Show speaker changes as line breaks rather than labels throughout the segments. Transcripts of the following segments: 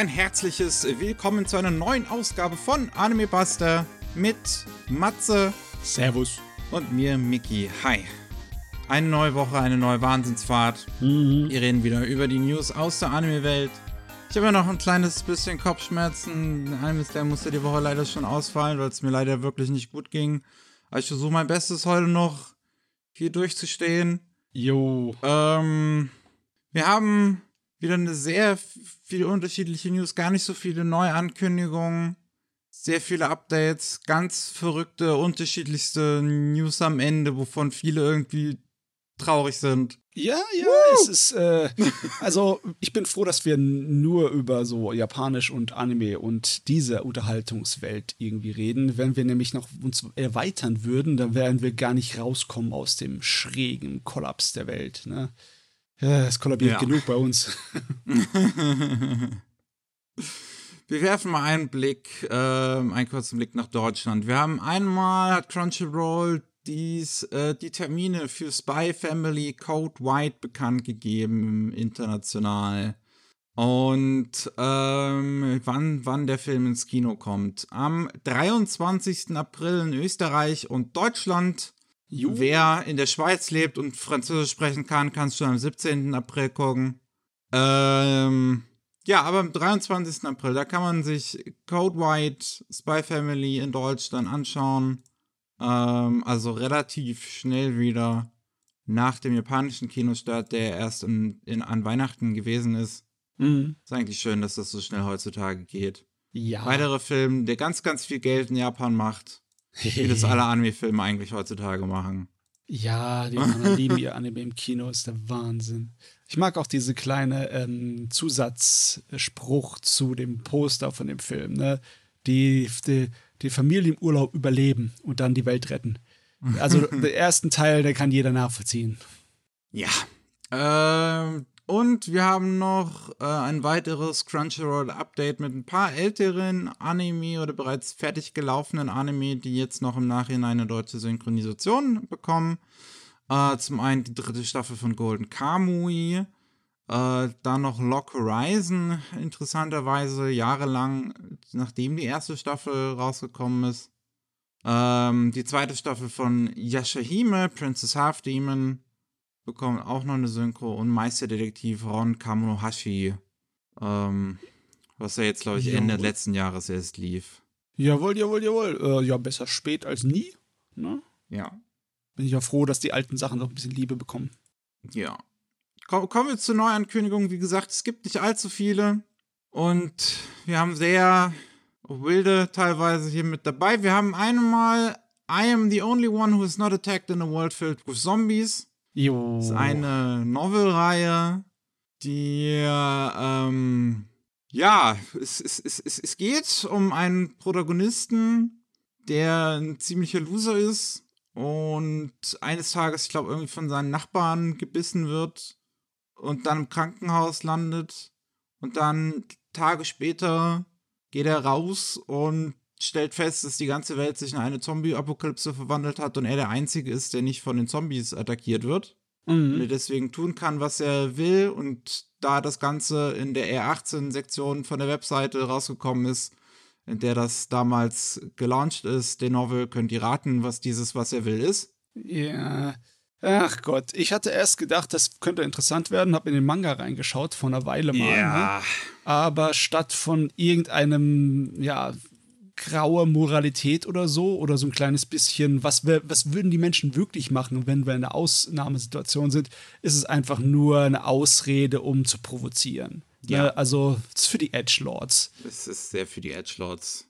ein herzliches Willkommen zu einer neuen Ausgabe von Anime Buster mit Matze.
Servus.
Und mir, Miki. Hi. Eine neue Woche, eine neue Wahnsinnsfahrt.
Mhm.
Wir reden wieder über die News aus der Anime-Welt. Ich habe ja noch ein kleines bisschen Kopfschmerzen. Eines der musste die Woche leider schon ausfallen, weil es mir leider wirklich nicht gut ging. Aber ich versuche mein Bestes heute noch hier durchzustehen.
Jo.
Ähm, wir haben wieder eine sehr viele unterschiedliche News, gar nicht so viele Neuankündigungen, sehr viele Updates, ganz verrückte, unterschiedlichste News am Ende, wovon viele irgendwie traurig sind.
Ja, ja, es ist, äh, also ich bin froh, dass wir nur über so Japanisch und Anime und diese Unterhaltungswelt irgendwie reden. Wenn wir nämlich noch uns erweitern würden, dann werden wir gar nicht rauskommen aus dem schrägen Kollaps der Welt, ne? Ja, es kollabiert
Ja.
genug bei uns.
Wir werfen mal einen Blick, ähm, einen kurzen Blick nach Deutschland. Wir haben einmal hat Crunchyroll dies, äh, die Termine für Spy Family Code White bekannt gegeben, international. Und ähm, wann, wann der Film ins Kino kommt. Am 23. April in Österreich und Deutschland.
Jo.
Wer in der Schweiz lebt und Französisch sprechen kann, kannst du am 17. April gucken. Ähm, ja, aber am 23. April, da kann man sich Code White, Spy Family in Deutschland anschauen. Ähm, also relativ schnell wieder nach dem japanischen Kinostart, der erst in, in, an Weihnachten gewesen ist.
Mhm.
Ist eigentlich schön, dass das so schnell heutzutage geht.
Ja.
Weiterer Film, der ganz, ganz viel Geld in Japan macht, wie das alle Anime-Filme eigentlich heutzutage machen.
Ja, die lieben ihr Anime im Kino, ist der Wahnsinn. Ich mag auch diese kleine ähm, Zusatzspruch zu dem Poster von dem Film, ne? Die, die, die Familie im Urlaub überleben und dann die Welt retten. Also den ersten Teil, der kann jeder nachvollziehen.
Ja. Ähm, und wir haben noch äh, ein weiteres Crunchyroll-Update mit ein paar älteren Anime oder bereits fertig gelaufenen Anime, die jetzt noch im Nachhinein eine deutsche Synchronisation bekommen. Äh, zum einen die dritte Staffel von Golden Kamui. Äh, dann noch Lock Horizon, interessanterweise jahrelang, nachdem die erste Staffel rausgekommen ist. Ähm, die zweite Staffel von Yashahime, Princess Half Demon, bekommt auch noch eine Synchro und Meisterdetektiv Ron Kamonohashi, ähm, was ja jetzt, glaube ich, Ende
Jawohl.
letzten Jahres erst lief.
Jawohl, jawohl, jawohl. Äh, ja, besser spät als nie. Ne?
Ja.
Bin ich ja froh, dass die alten Sachen noch ein bisschen Liebe bekommen.
Ja. Ko- Kommen wir zur Neuankündigung. Wie gesagt, es gibt nicht allzu viele. Und wir haben sehr wilde teilweise hier mit dabei. Wir haben einmal I am the only one who is not attacked in a world filled with zombies.
Jo.
Das ist eine Novelreihe, die ähm, ja, es, es, es, es, es geht um einen Protagonisten, der ein ziemlicher Loser ist und eines Tages, ich glaube, irgendwie von seinen Nachbarn gebissen wird und dann im Krankenhaus landet und dann Tage später geht er raus und stellt fest, dass die ganze Welt sich in eine Zombie-Apokalypse verwandelt hat und er der Einzige ist, der nicht von den Zombies attackiert wird. Und
Mhm.
er deswegen tun kann, was er will. Und da das Ganze in der R18-Sektion von der Webseite rausgekommen ist, in der das damals gelauncht ist, den Novel, könnt ihr raten, was dieses Was er will ist.
Ja. Ach Gott, ich hatte erst gedacht, das könnte interessant werden, habe in den Manga reingeschaut vor einer Weile mal. Ne? Aber statt von irgendeinem, ja, graue Moralität oder so, oder so ein kleines bisschen, was, wär- was würden die Menschen wirklich machen, wenn wir in einer Ausnahmesituation sind, ist es einfach nur eine Ausrede, um zu provozieren.
Ja.
Ne? Also, es ist für die Edgelords.
Es ist sehr für die Edgelords.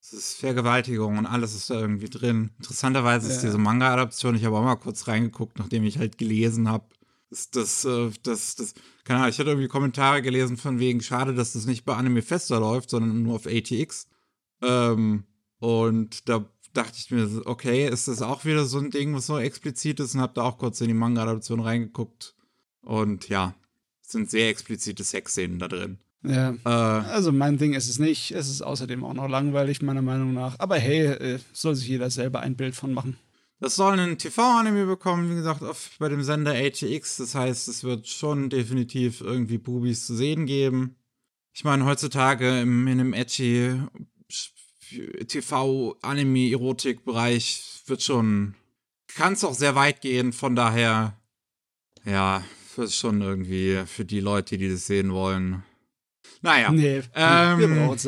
Es ist Vergewaltigung und alles ist da irgendwie drin. Interessanterweise ist
Ja.
diese Manga-Adaption, ich habe auch mal kurz reingeguckt, nachdem ich halt gelesen habe. Das, das, äh, das, das, keine Ahnung, ich hatte irgendwie Kommentare gelesen von wegen, schade, dass das nicht bei Anime Fester läuft, sondern nur auf ATX. Ähm, und da dachte ich mir, okay, ist das auch wieder so ein Ding, was so explizit ist und habe da auch kurz in die Manga-Adaption reingeguckt. Und ja, es sind sehr explizite Sexszenen da drin.
Ja.
Äh,
Also mein Ding ist es nicht. Es ist außerdem auch noch langweilig, meiner Meinung nach. Aber hey, äh, soll sich jeder selber ein Bild von machen.
Das soll einen TV-Anime bekommen, wie gesagt, bei dem Sender ATX. Das heißt, es wird schon definitiv irgendwie Bubis zu sehen geben. ich meine, heutzutage im, in einem edgy TV-Anime-Erotik-Bereich wird schon, kann es auch sehr weit gehen, von daher, ja, ist schon irgendwie für die Leute, die das sehen wollen. Naja. Nee, ähm, wir brauchen es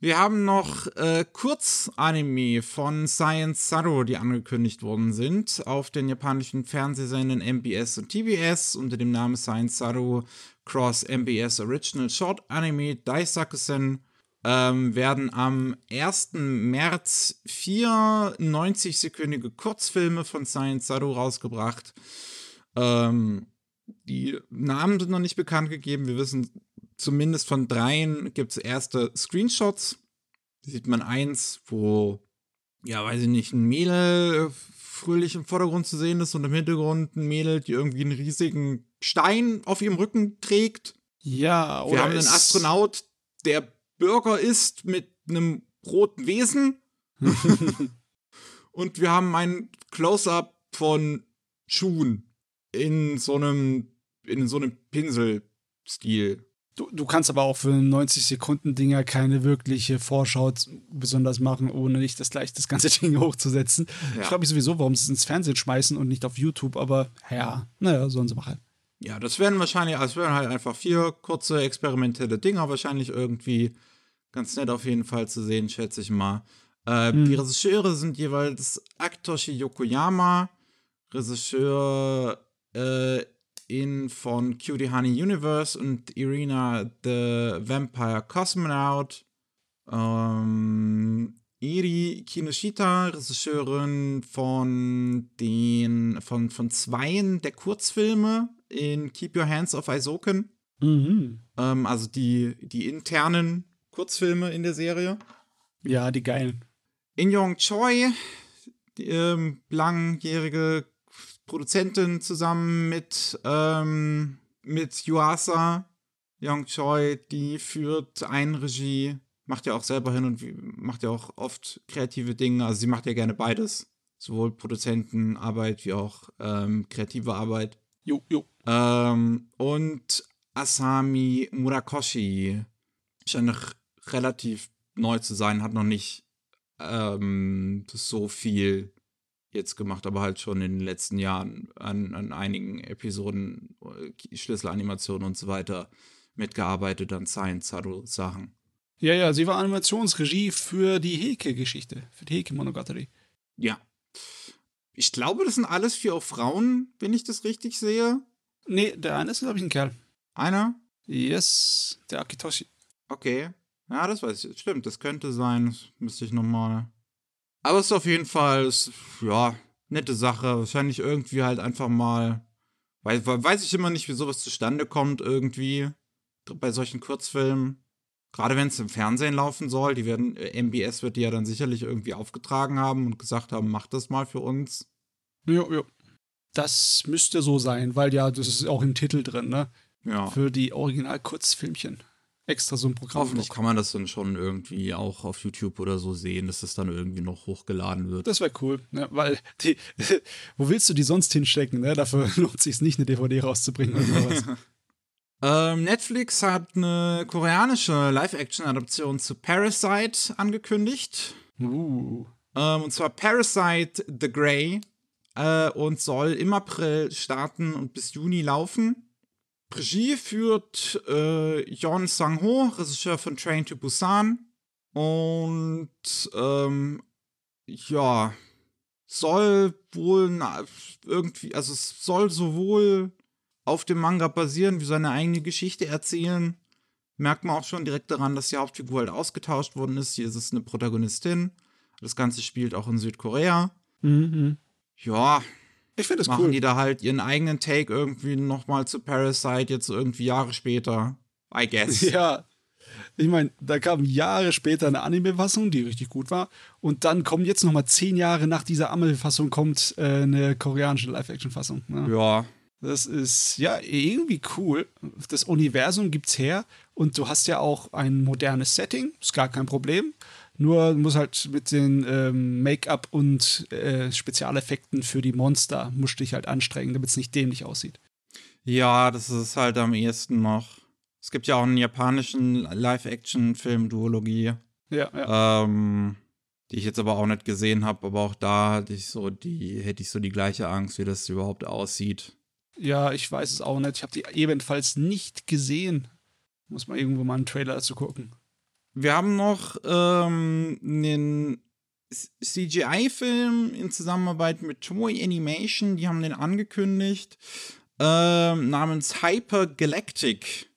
wir haben noch äh, Kurzanime von Science Saru, die angekündigt worden sind, auf den japanischen Fernsehsendern MBS und TBS unter dem Namen Science Saru Cross MBS Original Short Anime Daisakusen ähm, werden am 1. März vier 90-sekündige Kurzfilme von Science Saru rausgebracht. Ähm, die Namen sind noch nicht bekannt gegeben. Wir wissen zumindest von dreien gibt es erste Screenshots. Da sieht man eins, wo, ja, weiß ich nicht, ein Mädel fröhlich im Vordergrund zu sehen ist und im Hintergrund ein Mädel, die irgendwie einen riesigen Stein auf ihrem Rücken trägt.
Ja,
oder Wir haben einen Astronaut, der Bürger ist mit einem roten Wesen. und wir haben ein Close-up von Schuhen in so einem in so einem Pinselstil.
Du, du kannst aber auch für 90-Sekunden-Dinger keine wirkliche Vorschau besonders machen, ohne nicht das gleich das ganze Ding hochzusetzen. Ja. Ich glaube sowieso, warum sie es ins Fernsehen schmeißen und nicht auf YouTube, aber ja, naja, sollen sie machen.
Ja, das werden wahrscheinlich, also es werden halt einfach vier kurze experimentelle Dinger, wahrscheinlich irgendwie ganz nett auf jeden Fall zu sehen, schätze ich mal. Äh, hm. Die Regisseure sind jeweils Aktoshi Yokoyama, Regisseur äh, in von Cutie Honey Universe und Irina the Vampire Cosmonaut. Ähm, Iri Kinoshita, Regisseurin von den von, von zweien der Kurzfilme in Keep Your Hands Off Isoken. Mhm. Ähm, also die, die internen Kurzfilme in der Serie.
Ja, die geilen.
In Yong Choi, die, ähm, langjährige Produzentin zusammen mit, ähm, mit Yuasa Young Choi, die führt ein Regie, macht ja auch selber hin und macht ja auch oft kreative Dinge. Also sie macht ja gerne beides. Sowohl Produzentenarbeit wie auch ähm, kreative Arbeit.
Jo, jo.
Ähm, und Asami Murakoshi scheint noch relativ neu zu sein, hat noch nicht ähm, so viel jetzt gemacht, aber halt schon in den letzten Jahren an, an einigen Episoden, äh, Schlüsselanimationen und so weiter mitgearbeitet an Science Sachen.
Ja, ja, sie war Animationsregie für die Heke-Geschichte, für die Heke-Monogatari.
Ja. Ich glaube, das sind alles vier auch Frauen, wenn ich das richtig sehe.
Nee, der eine ist, glaube ich, ein Kerl.
Einer?
Yes, der Akitoshi.
Okay. Ja, das weiß ich. Stimmt, das könnte sein. Das müsste ich nochmal aber es ist auf jeden Fall, ja, nette Sache. Wahrscheinlich irgendwie halt einfach mal, weil, weiß ich immer nicht, wie sowas zustande kommt irgendwie bei solchen Kurzfilmen. Gerade wenn es im Fernsehen laufen soll, die werden, äh, MBS wird die ja dann sicherlich irgendwie aufgetragen haben und gesagt haben, mach das mal für uns.
Ja, ja. Das müsste so sein, weil ja, das ist auch im Titel drin, ne?
Ja.
Für die Original-Kurzfilmchen extra so ein Programm.
Hoffentlich kann man das dann schon irgendwie auch auf YouTube oder so sehen, dass das dann irgendwie noch hochgeladen wird.
Das wäre cool, ne? weil die, wo willst du die sonst hinstecken? Ne? Dafür lohnt es sich nicht, eine DVD rauszubringen oder sowas.
ähm, Netflix hat eine koreanische Live-Action-Adaption zu Parasite angekündigt.
Uh.
Ähm, und zwar Parasite The Grey äh, und soll im April starten und bis Juni laufen. Regie führt äh, Yon Sang-ho, Regisseur von Train to Busan. Und ähm, ja, soll wohl na, irgendwie, also es soll sowohl auf dem Manga basieren, wie seine eigene Geschichte erzählen. Merkt man auch schon direkt daran, dass die Hauptfigur halt ausgetauscht worden ist. Hier ist es eine Protagonistin. Das Ganze spielt auch in Südkorea.
Mhm.
Ja,
ich finde es
cool.
Machen
die da halt ihren eigenen Take irgendwie nochmal zu Parasite, jetzt irgendwie Jahre später. I guess.
Ja. Ich meine, da kam Jahre später eine Anime-Fassung, die richtig gut war. Und dann kommen jetzt nochmal zehn Jahre nach dieser Anime-Fassung kommt äh, eine koreanische Live-Action-Fassung. Ne?
Ja.
Das ist ja irgendwie cool. Das Universum gibt's her und du hast ja auch ein modernes Setting, ist gar kein Problem. Nur muss halt mit den ähm, Make-up und äh, Spezialeffekten für die Monster musst dich halt anstrengen, damit es nicht dämlich aussieht.
Ja, das ist halt am ehesten noch. Es gibt ja auch einen japanischen Live-Action-Film-Duologie.
Ja, ja.
Ähm, die ich jetzt aber auch nicht gesehen habe, aber auch da hatte ich so die, hätte ich so die gleiche Angst, wie das überhaupt aussieht.
Ja, ich weiß es auch nicht. Ich habe die ebenfalls nicht gesehen. Muss mal irgendwo mal einen Trailer dazu gucken.
Wir haben noch ähm, einen CGI-Film in Zusammenarbeit mit Toei Animation, die haben den angekündigt, ähm, namens Hyper Galactic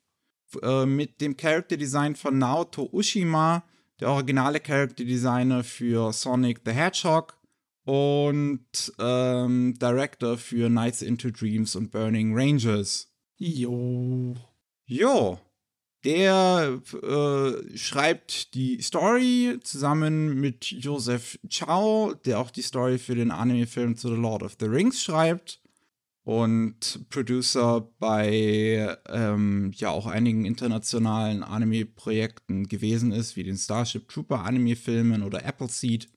äh, mit dem Character Design von Naoto Ushima, der originale Character Designer für Sonic the Hedgehog und ähm, Director für Nights into Dreams und Burning Rangers.
Jo.
Jo. Der äh, schreibt die Story zusammen mit Joseph Chow, der auch die Story für den Anime-Film zu The Lord of the Rings schreibt und Producer bei ähm, ja auch einigen internationalen Anime-Projekten gewesen ist, wie den Starship Trooper Anime-Filmen oder Appleseed.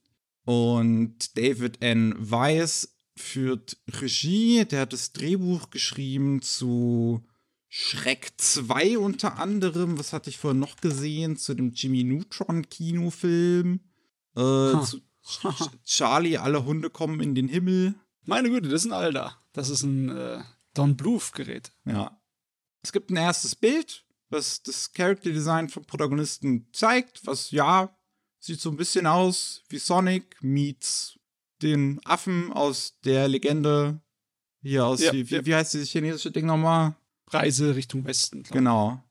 Und David N. Weiss führt Regie, der hat das Drehbuch geschrieben zu Schreck 2 unter anderem. Was hatte ich vorhin noch gesehen? Zu dem Jimmy Neutron Kinofilm. Äh, zu Charlie, alle Hunde kommen in den Himmel.
Meine Güte, das ist ein Alter. Das ist ein äh, Don Bluth-Gerät.
Ja. Es gibt ein erstes Bild, was das Character Design vom Protagonisten zeigt, was ja, sieht so ein bisschen aus wie Sonic meets den Affen aus der Legende. Hier aus, ja, wie, ja. wie heißt dieses chinesische Ding nochmal?
Reise Richtung Westen.
Genau.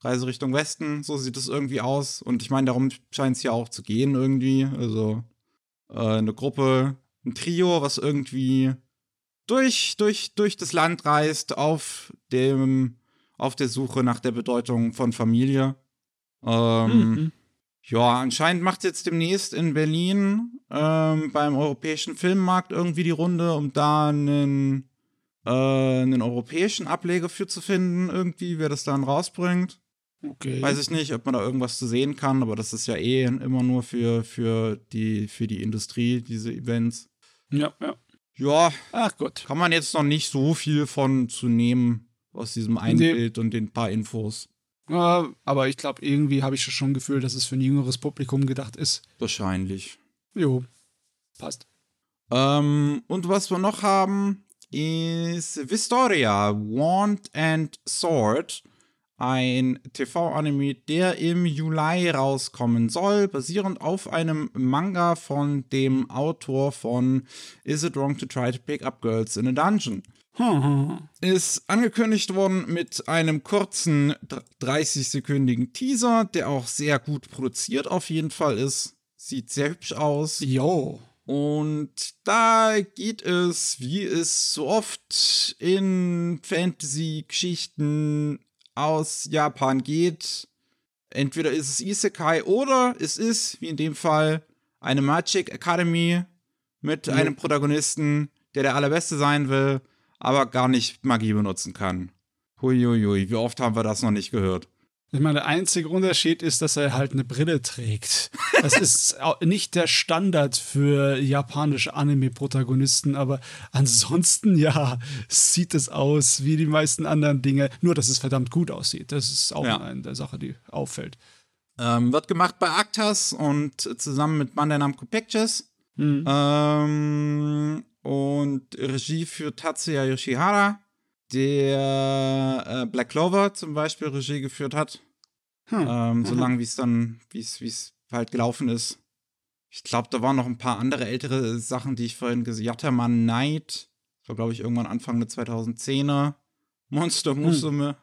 Reise Richtung Westen, so sieht es irgendwie aus. Und ich meine, darum scheint es ja auch zu gehen irgendwie. Also äh, eine Gruppe, ein Trio, was irgendwie durch, durch, durch das Land reist auf dem, auf der Suche nach der Bedeutung von Familie. Ähm, mhm. Ja, anscheinend macht jetzt demnächst in Berlin ähm, beim europäischen Filmmarkt irgendwie die Runde, um da einen äh, einen europäischen Ableger für zu finden, irgendwie, wer das dann rausbringt.
Okay.
Weiß ich nicht, ob man da irgendwas zu sehen kann, aber das ist ja eh immer nur für, für, die, für die Industrie, diese Events.
Ja, ja.
Ja,
Ach Gott.
kann man jetzt noch nicht so viel von zu nehmen aus diesem einen nee. Bild und den paar Infos.
Ja, aber ich glaube, irgendwie habe ich schon ein Gefühl, dass es für ein jüngeres Publikum gedacht ist.
Wahrscheinlich.
Jo, passt.
Ähm, und was wir noch haben, ist Vistoria, Wand and Sword. Ein TV-Anime, der im Juli rauskommen soll, basierend auf einem Manga von dem Autor von Is It Wrong to Try to Pick Up Girls in a Dungeon. ist angekündigt worden mit einem kurzen 30-sekündigen Teaser, der auch sehr gut produziert auf jeden Fall ist. Sieht sehr hübsch aus.
Jo.
Und da geht es, wie es so oft in Fantasy-Geschichten aus Japan geht. Entweder ist es Isekai oder es ist, wie in dem Fall, eine Magic Academy mit mhm. einem Protagonisten, der der Allerbeste sein will, aber gar nicht Magie benutzen kann. Huiuiui, wie oft haben wir das noch nicht gehört?
Ich meine, der einzige Unterschied ist, dass er halt eine Brille trägt. Das ist nicht der Standard für japanische Anime-Protagonisten, aber ansonsten, ja, sieht es aus wie die meisten anderen Dinge. Nur, dass es verdammt gut aussieht. Das ist auch ja. eine der Sachen, die auffällt.
Ähm, wird gemacht bei Actas und zusammen mit Bandai Namco Pictures. Mhm. Ähm, und Regie für Tatsuya Yoshihara der äh, Black Clover zum Beispiel Regie geführt hat. Hm. Ähm, so lange, wie es dann, wie es halt gelaufen ist. Ich glaube, da waren noch ein paar andere ältere Sachen, die ich vorhin gesehen habe. Yatterman Knight, das war, glaube ich, irgendwann Anfang der 2010er. Monster hm. Musume.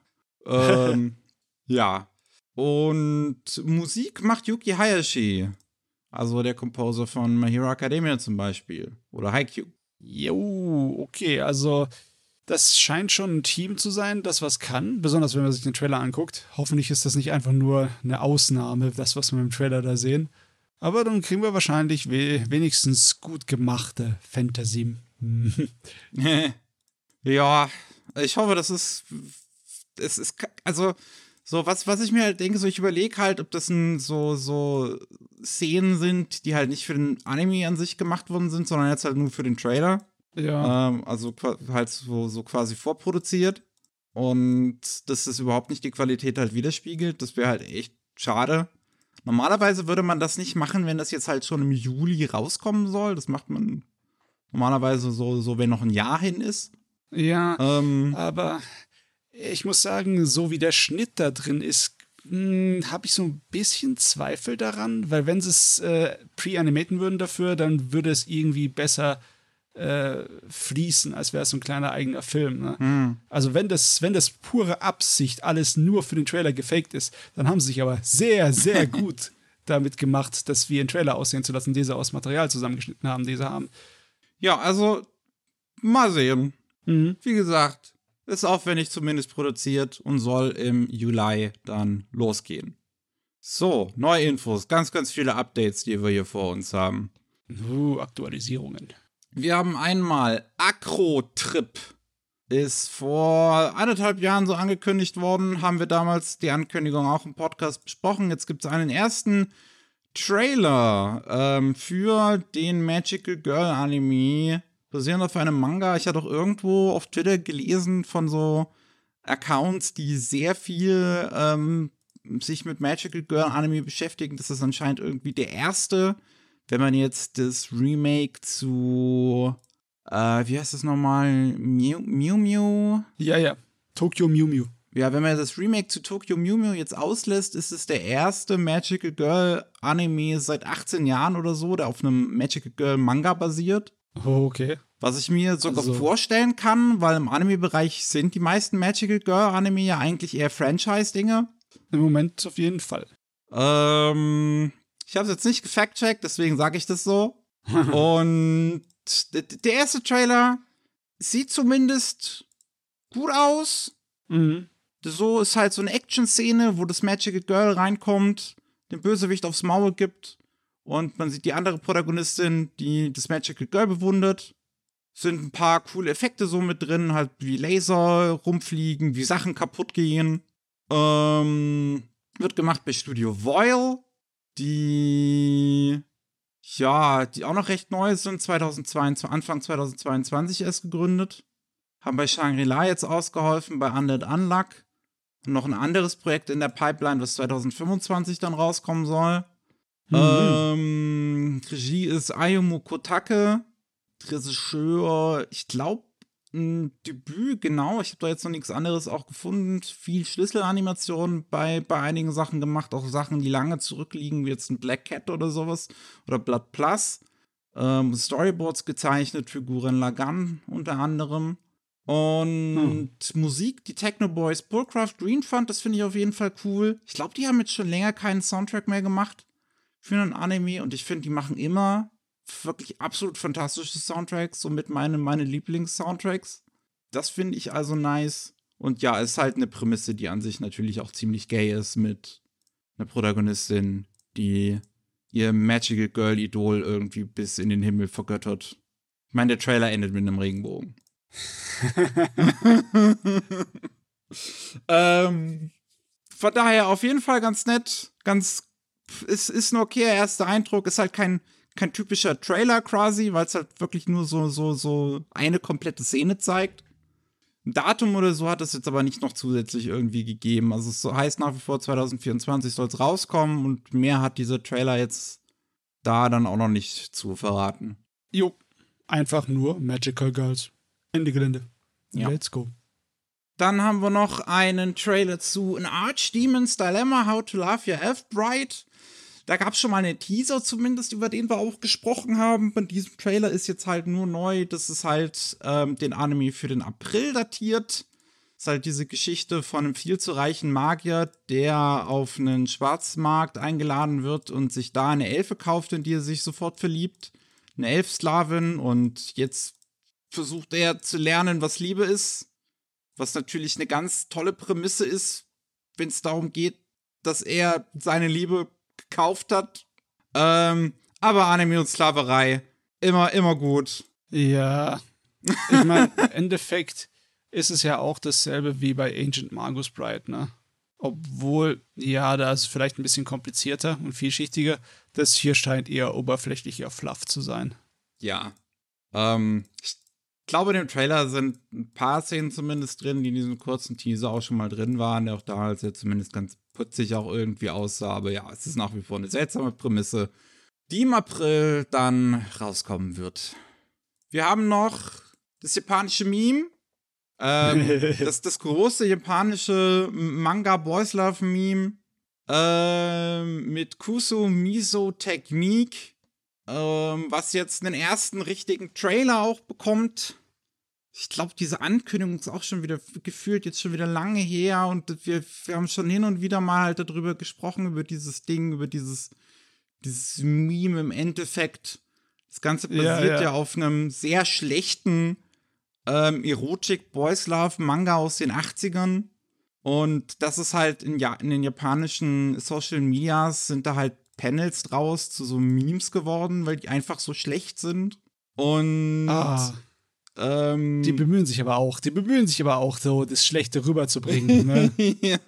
Hm. Ähm, ja. Und Musik macht Yuki Hayashi. Also der Composer von My Hero Academia zum Beispiel. Oder Haikyuu.
Jo, okay, also das scheint schon ein Team zu sein, das was kann, besonders wenn man sich den Trailer anguckt. Hoffentlich ist das nicht einfach nur eine Ausnahme, das, was wir im Trailer da sehen. Aber dann kriegen wir wahrscheinlich we wenigstens gut gemachte Fantasy.
ja, ich hoffe, das ist. Es ist. Also, so, was, was ich mir halt denke, so ich überlege halt, ob das ein, so, so Szenen sind, die halt nicht für den Anime an sich gemacht worden sind, sondern jetzt halt nur für den Trailer.
Ja.
Ähm, also halt so, so quasi vorproduziert. und dass das überhaupt nicht die Qualität halt widerspiegelt. Das wäre halt echt schade. Normalerweise würde man das nicht machen, wenn das jetzt halt schon im Juli rauskommen soll. Das macht man normalerweise so, so wenn noch ein Jahr hin ist.
Ja, ähm, aber ich muss sagen, so wie der Schnitt da drin ist, hm, habe ich so ein bisschen Zweifel daran, weil wenn sie es äh, pre-animaten würden dafür, dann würde es irgendwie besser äh, fließen, als wäre es so ein kleiner eigener Film. Ne? Mhm. Also wenn das, wenn das pure Absicht alles nur für den Trailer gefaked ist, dann haben sie sich aber sehr, sehr gut damit gemacht, dass wir einen Trailer aussehen zu lassen, den sie aus Material zusammengeschnitten haben, den sie haben.
Ja, also mal sehen. Mhm. Wie gesagt, ist aufwendig zumindest produziert und soll im Juli dann losgehen. So, neue Infos, ganz, ganz viele Updates, die wir hier vor uns haben.
Uh, Aktualisierungen.
Wir haben einmal Acro-Trip. Ist vor anderthalb Jahren so angekündigt worden, haben wir damals die Ankündigung auch im Podcast besprochen. Jetzt gibt es einen ersten Trailer ähm, für den Magical Girl Anime, basierend auf einem Manga. Ich hatte auch irgendwo auf Twitter gelesen von so Accounts, die sehr viel ähm, sich mit Magical Girl Anime beschäftigen. Das ist anscheinend irgendwie der erste wenn man jetzt das Remake zu, äh, wie heißt das nochmal? Mew Mew? Mew?
Ja, ja. Tokyo Mew Mew.
Ja, wenn man das Remake zu Tokyo Mew Mew jetzt auslässt, ist es der erste Magical Girl Anime seit 18 Jahren oder so, der auf einem Magical Girl Manga basiert.
Oh, okay.
Was ich mir sogar also. vorstellen kann, weil im Anime-Bereich sind die meisten Magical Girl Anime ja eigentlich eher Franchise-Dinge.
Im Moment auf jeden Fall.
Ähm, ich habe es jetzt nicht gefact-checkt, deswegen sage ich das so. Und der erste Trailer sieht zumindest gut aus. Mhm. So ist halt so eine Action-Szene, wo das Magical Girl reinkommt, den Bösewicht aufs Maul gibt und man sieht die andere Protagonistin, die das Magical Girl bewundert. Sind ein paar coole Effekte so mit drin, halt wie Laser rumfliegen, wie Sachen kaputt gehen. Ähm, wird gemacht bei Studio Voil die ja, die auch noch recht neu sind, 2022, Anfang 2022 erst gegründet. Haben bei Shangri-La jetzt ausgeholfen, bei Undead Unluck. Und noch ein anderes Projekt in der Pipeline, was 2025 dann rauskommen soll. Mhm. Ähm, Regie ist Ayumu Kotake. Regisseur, ich glaube, ein Debüt, genau. Ich habe da jetzt noch nichts anderes auch gefunden. Viel Schlüsselanimation bei, bei einigen Sachen gemacht, auch Sachen, die lange zurückliegen, wie jetzt ein Black Cat oder sowas oder Blood Plus. Ähm, Storyboards gezeichnet für Guren Lagan unter anderem. Und hm. Musik, die Techno Boys Bullcraft Green Fund, das finde ich auf jeden Fall cool. Ich glaube, die haben jetzt schon länger keinen Soundtrack mehr gemacht für einen Anime und ich finde, die machen immer wirklich absolut fantastische Soundtracks, somit meine, meine Lieblings-Soundtracks. Das finde ich also nice. Und ja, es ist halt eine Prämisse, die an sich natürlich auch ziemlich gay ist, mit einer Protagonistin, die ihr Magical Girl Idol irgendwie bis in den Himmel vergöttert. Ich meine, der Trailer endet mit einem Regenbogen. ähm, von daher auf jeden Fall ganz nett, ganz, es ist ein okayer erster Eindruck, ist halt kein, kein typischer Trailer quasi, weil es halt wirklich nur so, so, so eine komplette Szene zeigt. Ein Datum oder so hat es jetzt aber nicht noch zusätzlich irgendwie gegeben. Also es heißt nach wie vor 2024 soll es rauskommen und mehr hat dieser Trailer jetzt da dann auch noch nicht zu verraten.
Jo, einfach nur Magical Girls. Ende Gelände. Ja. Let's go.
Dann haben wir noch einen Trailer zu An Archdemon's Dilemma, How to Love Your Elf Bride. Da gab es schon mal einen Teaser zumindest, über den wir auch gesprochen haben. Bei diesem Trailer ist jetzt halt nur neu, dass es halt ähm, den Anime für den April datiert. Ist halt diese Geschichte von einem viel zu reichen Magier, der auf einen Schwarzmarkt eingeladen wird und sich da eine Elfe kauft, in die er sich sofort verliebt. Eine Elfsklavin und jetzt versucht er zu lernen, was Liebe ist. Was natürlich eine ganz tolle Prämisse ist, wenn es darum geht, dass er seine Liebe gekauft hat. Ähm, aber Anime und Sklaverei, immer, immer gut.
Ja. Ich meine, im Endeffekt ist es ja auch dasselbe wie bei Ancient Magus Bride, ne? Obwohl, ja, da ist es vielleicht ein bisschen komplizierter und vielschichtiger. Das hier scheint eher oberflächlicher Fluff zu sein.
Ja. Ähm, ich glaube, in dem Trailer sind ein paar Szenen zumindest drin, die in diesem kurzen Teaser auch schon mal drin waren, der auch da jetzt zumindest ganz putzig auch irgendwie aussah. Aber ja, es ist nach wie vor eine seltsame Prämisse, die im April dann rauskommen wird. Wir haben noch das japanische Meme. Ähm, das, das große japanische Manga Boys Love Meme ähm, mit Kuso Miso Technique, ähm, was jetzt einen ersten richtigen Trailer auch bekommt. Ich glaube, diese Ankündigung ist auch schon wieder gefühlt jetzt schon wieder lange her und wir, wir haben schon hin und wieder mal halt darüber gesprochen, über dieses Ding, über dieses, dieses Meme im Endeffekt. Das Ganze basiert ja, ja. ja auf einem sehr schlechten ähm, Erotik Boys Love Manga aus den 80ern. Und das ist halt in, ja, in den japanischen Social Medias sind da halt Panels draus zu so Memes geworden, weil die einfach so schlecht sind. Und
ah. Ähm, die bemühen sich aber auch, die bemühen sich aber auch, so das Schlechte rüberzubringen. Ne? ja.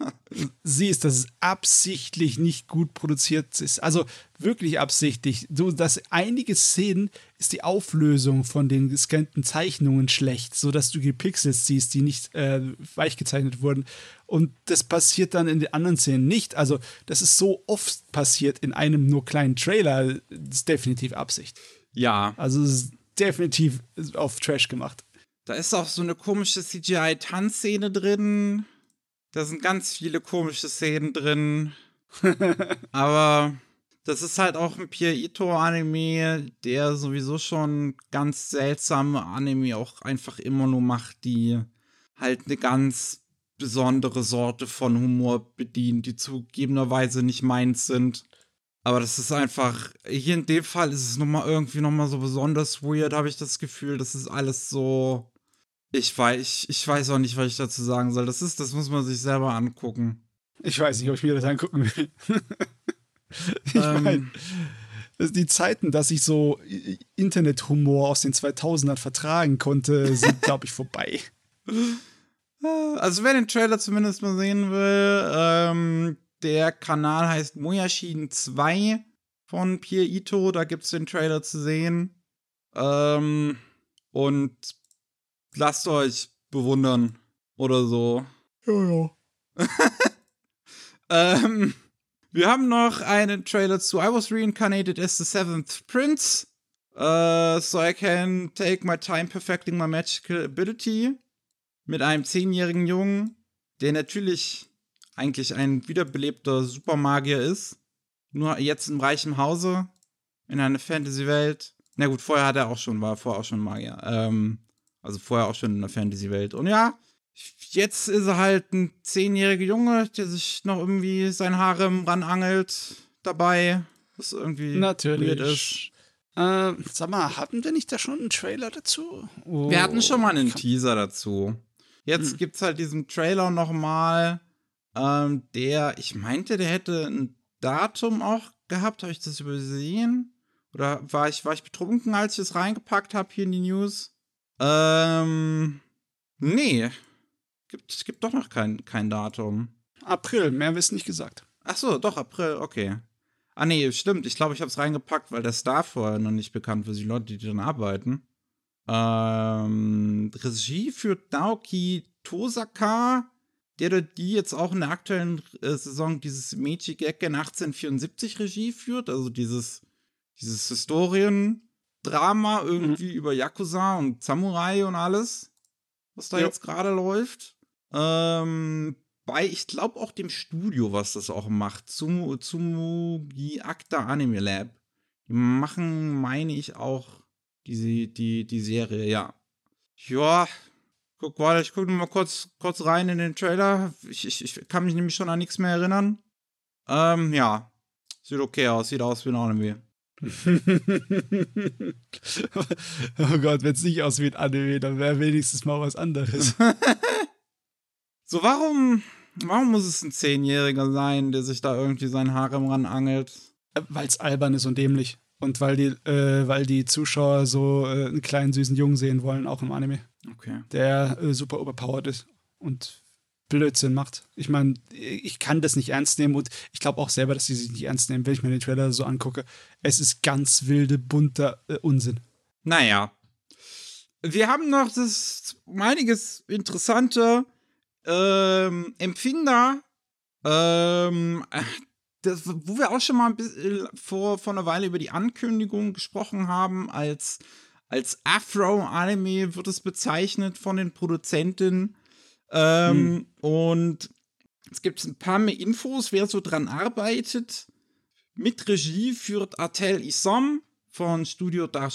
Sie ist, dass es absichtlich nicht gut produziert ist. Also wirklich absichtlich. So, dass einige Szenen ist die Auflösung von den gescannten Zeichnungen schlecht, sodass du die Pixels siehst, die nicht äh, weich gezeichnet wurden. Und das passiert dann in den anderen Szenen nicht. Also, das ist so oft passiert in einem nur kleinen Trailer. Das ist definitiv Absicht.
Ja.
Also, es ist definitiv auf Trash gemacht.
Da ist auch so eine komische CGI-Tanzszene drin. Da sind ganz viele komische Szenen drin. Aber das ist halt auch ein Pierre Ito-Anime, der sowieso schon ganz seltsame Anime auch einfach immer nur macht, die halt eine ganz besondere Sorte von Humor bedienen, die zugegebenerweise nicht meins sind. Aber das ist einfach, hier in dem Fall ist es nochmal irgendwie nochmal so besonders weird, habe ich das Gefühl. Das ist alles so. Ich weiß, ich, ich weiß auch nicht, was ich dazu sagen soll. Das ist, das muss man sich selber angucken.
Ich weiß nicht, ob ich mir das angucken will. ich ähm, meine, die Zeiten, dass ich so Internethumor aus den 2000ern vertragen konnte, sind, glaube ich, vorbei.
Also wer den Trailer zumindest mal sehen will, ähm, der Kanal heißt Mojashin 2 von Pierre Ito. Da gibt es den Trailer zu sehen. Ähm, und lasst euch bewundern oder so.
Ja, ja.
ähm, wir haben noch einen Trailer zu I Was Reincarnated as the Seventh Prince. Uh, so I can take my time perfecting my magical ability. Mit einem zehnjährigen Jungen, der natürlich eigentlich ein wiederbelebter Supermagier ist. Nur jetzt im reichen Hause, in einer Fantasy-Welt. Na gut, vorher hat er auch schon, war vorher auch schon Magier. Ähm, also vorher auch schon in der Fantasy-Welt. Und ja, jetzt ist er halt ein zehnjähriger Junge, der sich noch irgendwie sein Harem ranangelt dabei. Was irgendwie
Natürlich. ist. Äh, sag mal, hatten wir nicht da schon einen Trailer dazu?
Oh, wir hatten schon mal einen Teaser dazu. Jetzt hm. gibt's halt diesen Trailer noch mal ähm, der, ich meinte, der hätte ein Datum auch gehabt. Habe ich das übersehen? Oder war ich, war ich betrunken, als ich es reingepackt habe hier in die News? Ähm, nee. Gibt, es gibt doch noch kein, kein Datum.
April, mehr wirst nicht gesagt.
Ach so, doch, April, okay. Ah, nee, stimmt. Ich glaube, ich habe es reingepackt, weil der Star vorher noch nicht bekannt für die Leute, die dann arbeiten. Ähm, Regie führt Naoki Tosaka der oder die jetzt auch in der aktuellen äh, Saison dieses Meiji Gekken 1874 Regie führt, also dieses, dieses Historiendrama irgendwie mhm. über Yakuza und Samurai und alles, was da ja. jetzt gerade läuft. Ähm, bei, ich glaube auch dem Studio, was das auch macht, Tsumugi Akta Anime Lab. Die machen, meine ich, auch die, die, die Serie, ja. Ja, Guck, warte, ich gucke mal kurz, kurz rein in den Trailer. Ich, ich, ich kann mich nämlich schon an nichts mehr erinnern. Ähm, ja. Sieht okay aus, sieht aus wie ein Anime.
oh Gott, wenn es nicht aussieht wie ein Anime, dann wäre wenigstens mal was anderes.
so, warum, warum muss es ein Zehnjähriger sein, der sich da irgendwie sein Harem ranangelt?
Äh, Weil es albern ist und dämlich. Und weil die, äh, weil die Zuschauer so äh, einen kleinen süßen Jungen sehen wollen, auch im Anime.
Okay.
Der äh, super overpowered ist und Blödsinn macht. Ich meine, ich kann das nicht ernst nehmen und ich glaube auch selber, dass sie sich nicht ernst nehmen, wenn ich mir den Trailer so angucke. Es ist ganz wilde, bunter äh, Unsinn.
Naja. wir haben noch das einiges interessante ähm, Empfinder, ähm, das, wo wir auch schon mal ein bisschen vor, vor einer Weile über die Ankündigung gesprochen haben, als, als Afro-Anime wird es bezeichnet von den Produzenten. Ähm, hm. Und es gibt ein paar mehr Infos, wer so dran arbeitet. Mit Regie führt Artel Isom von Studio Dart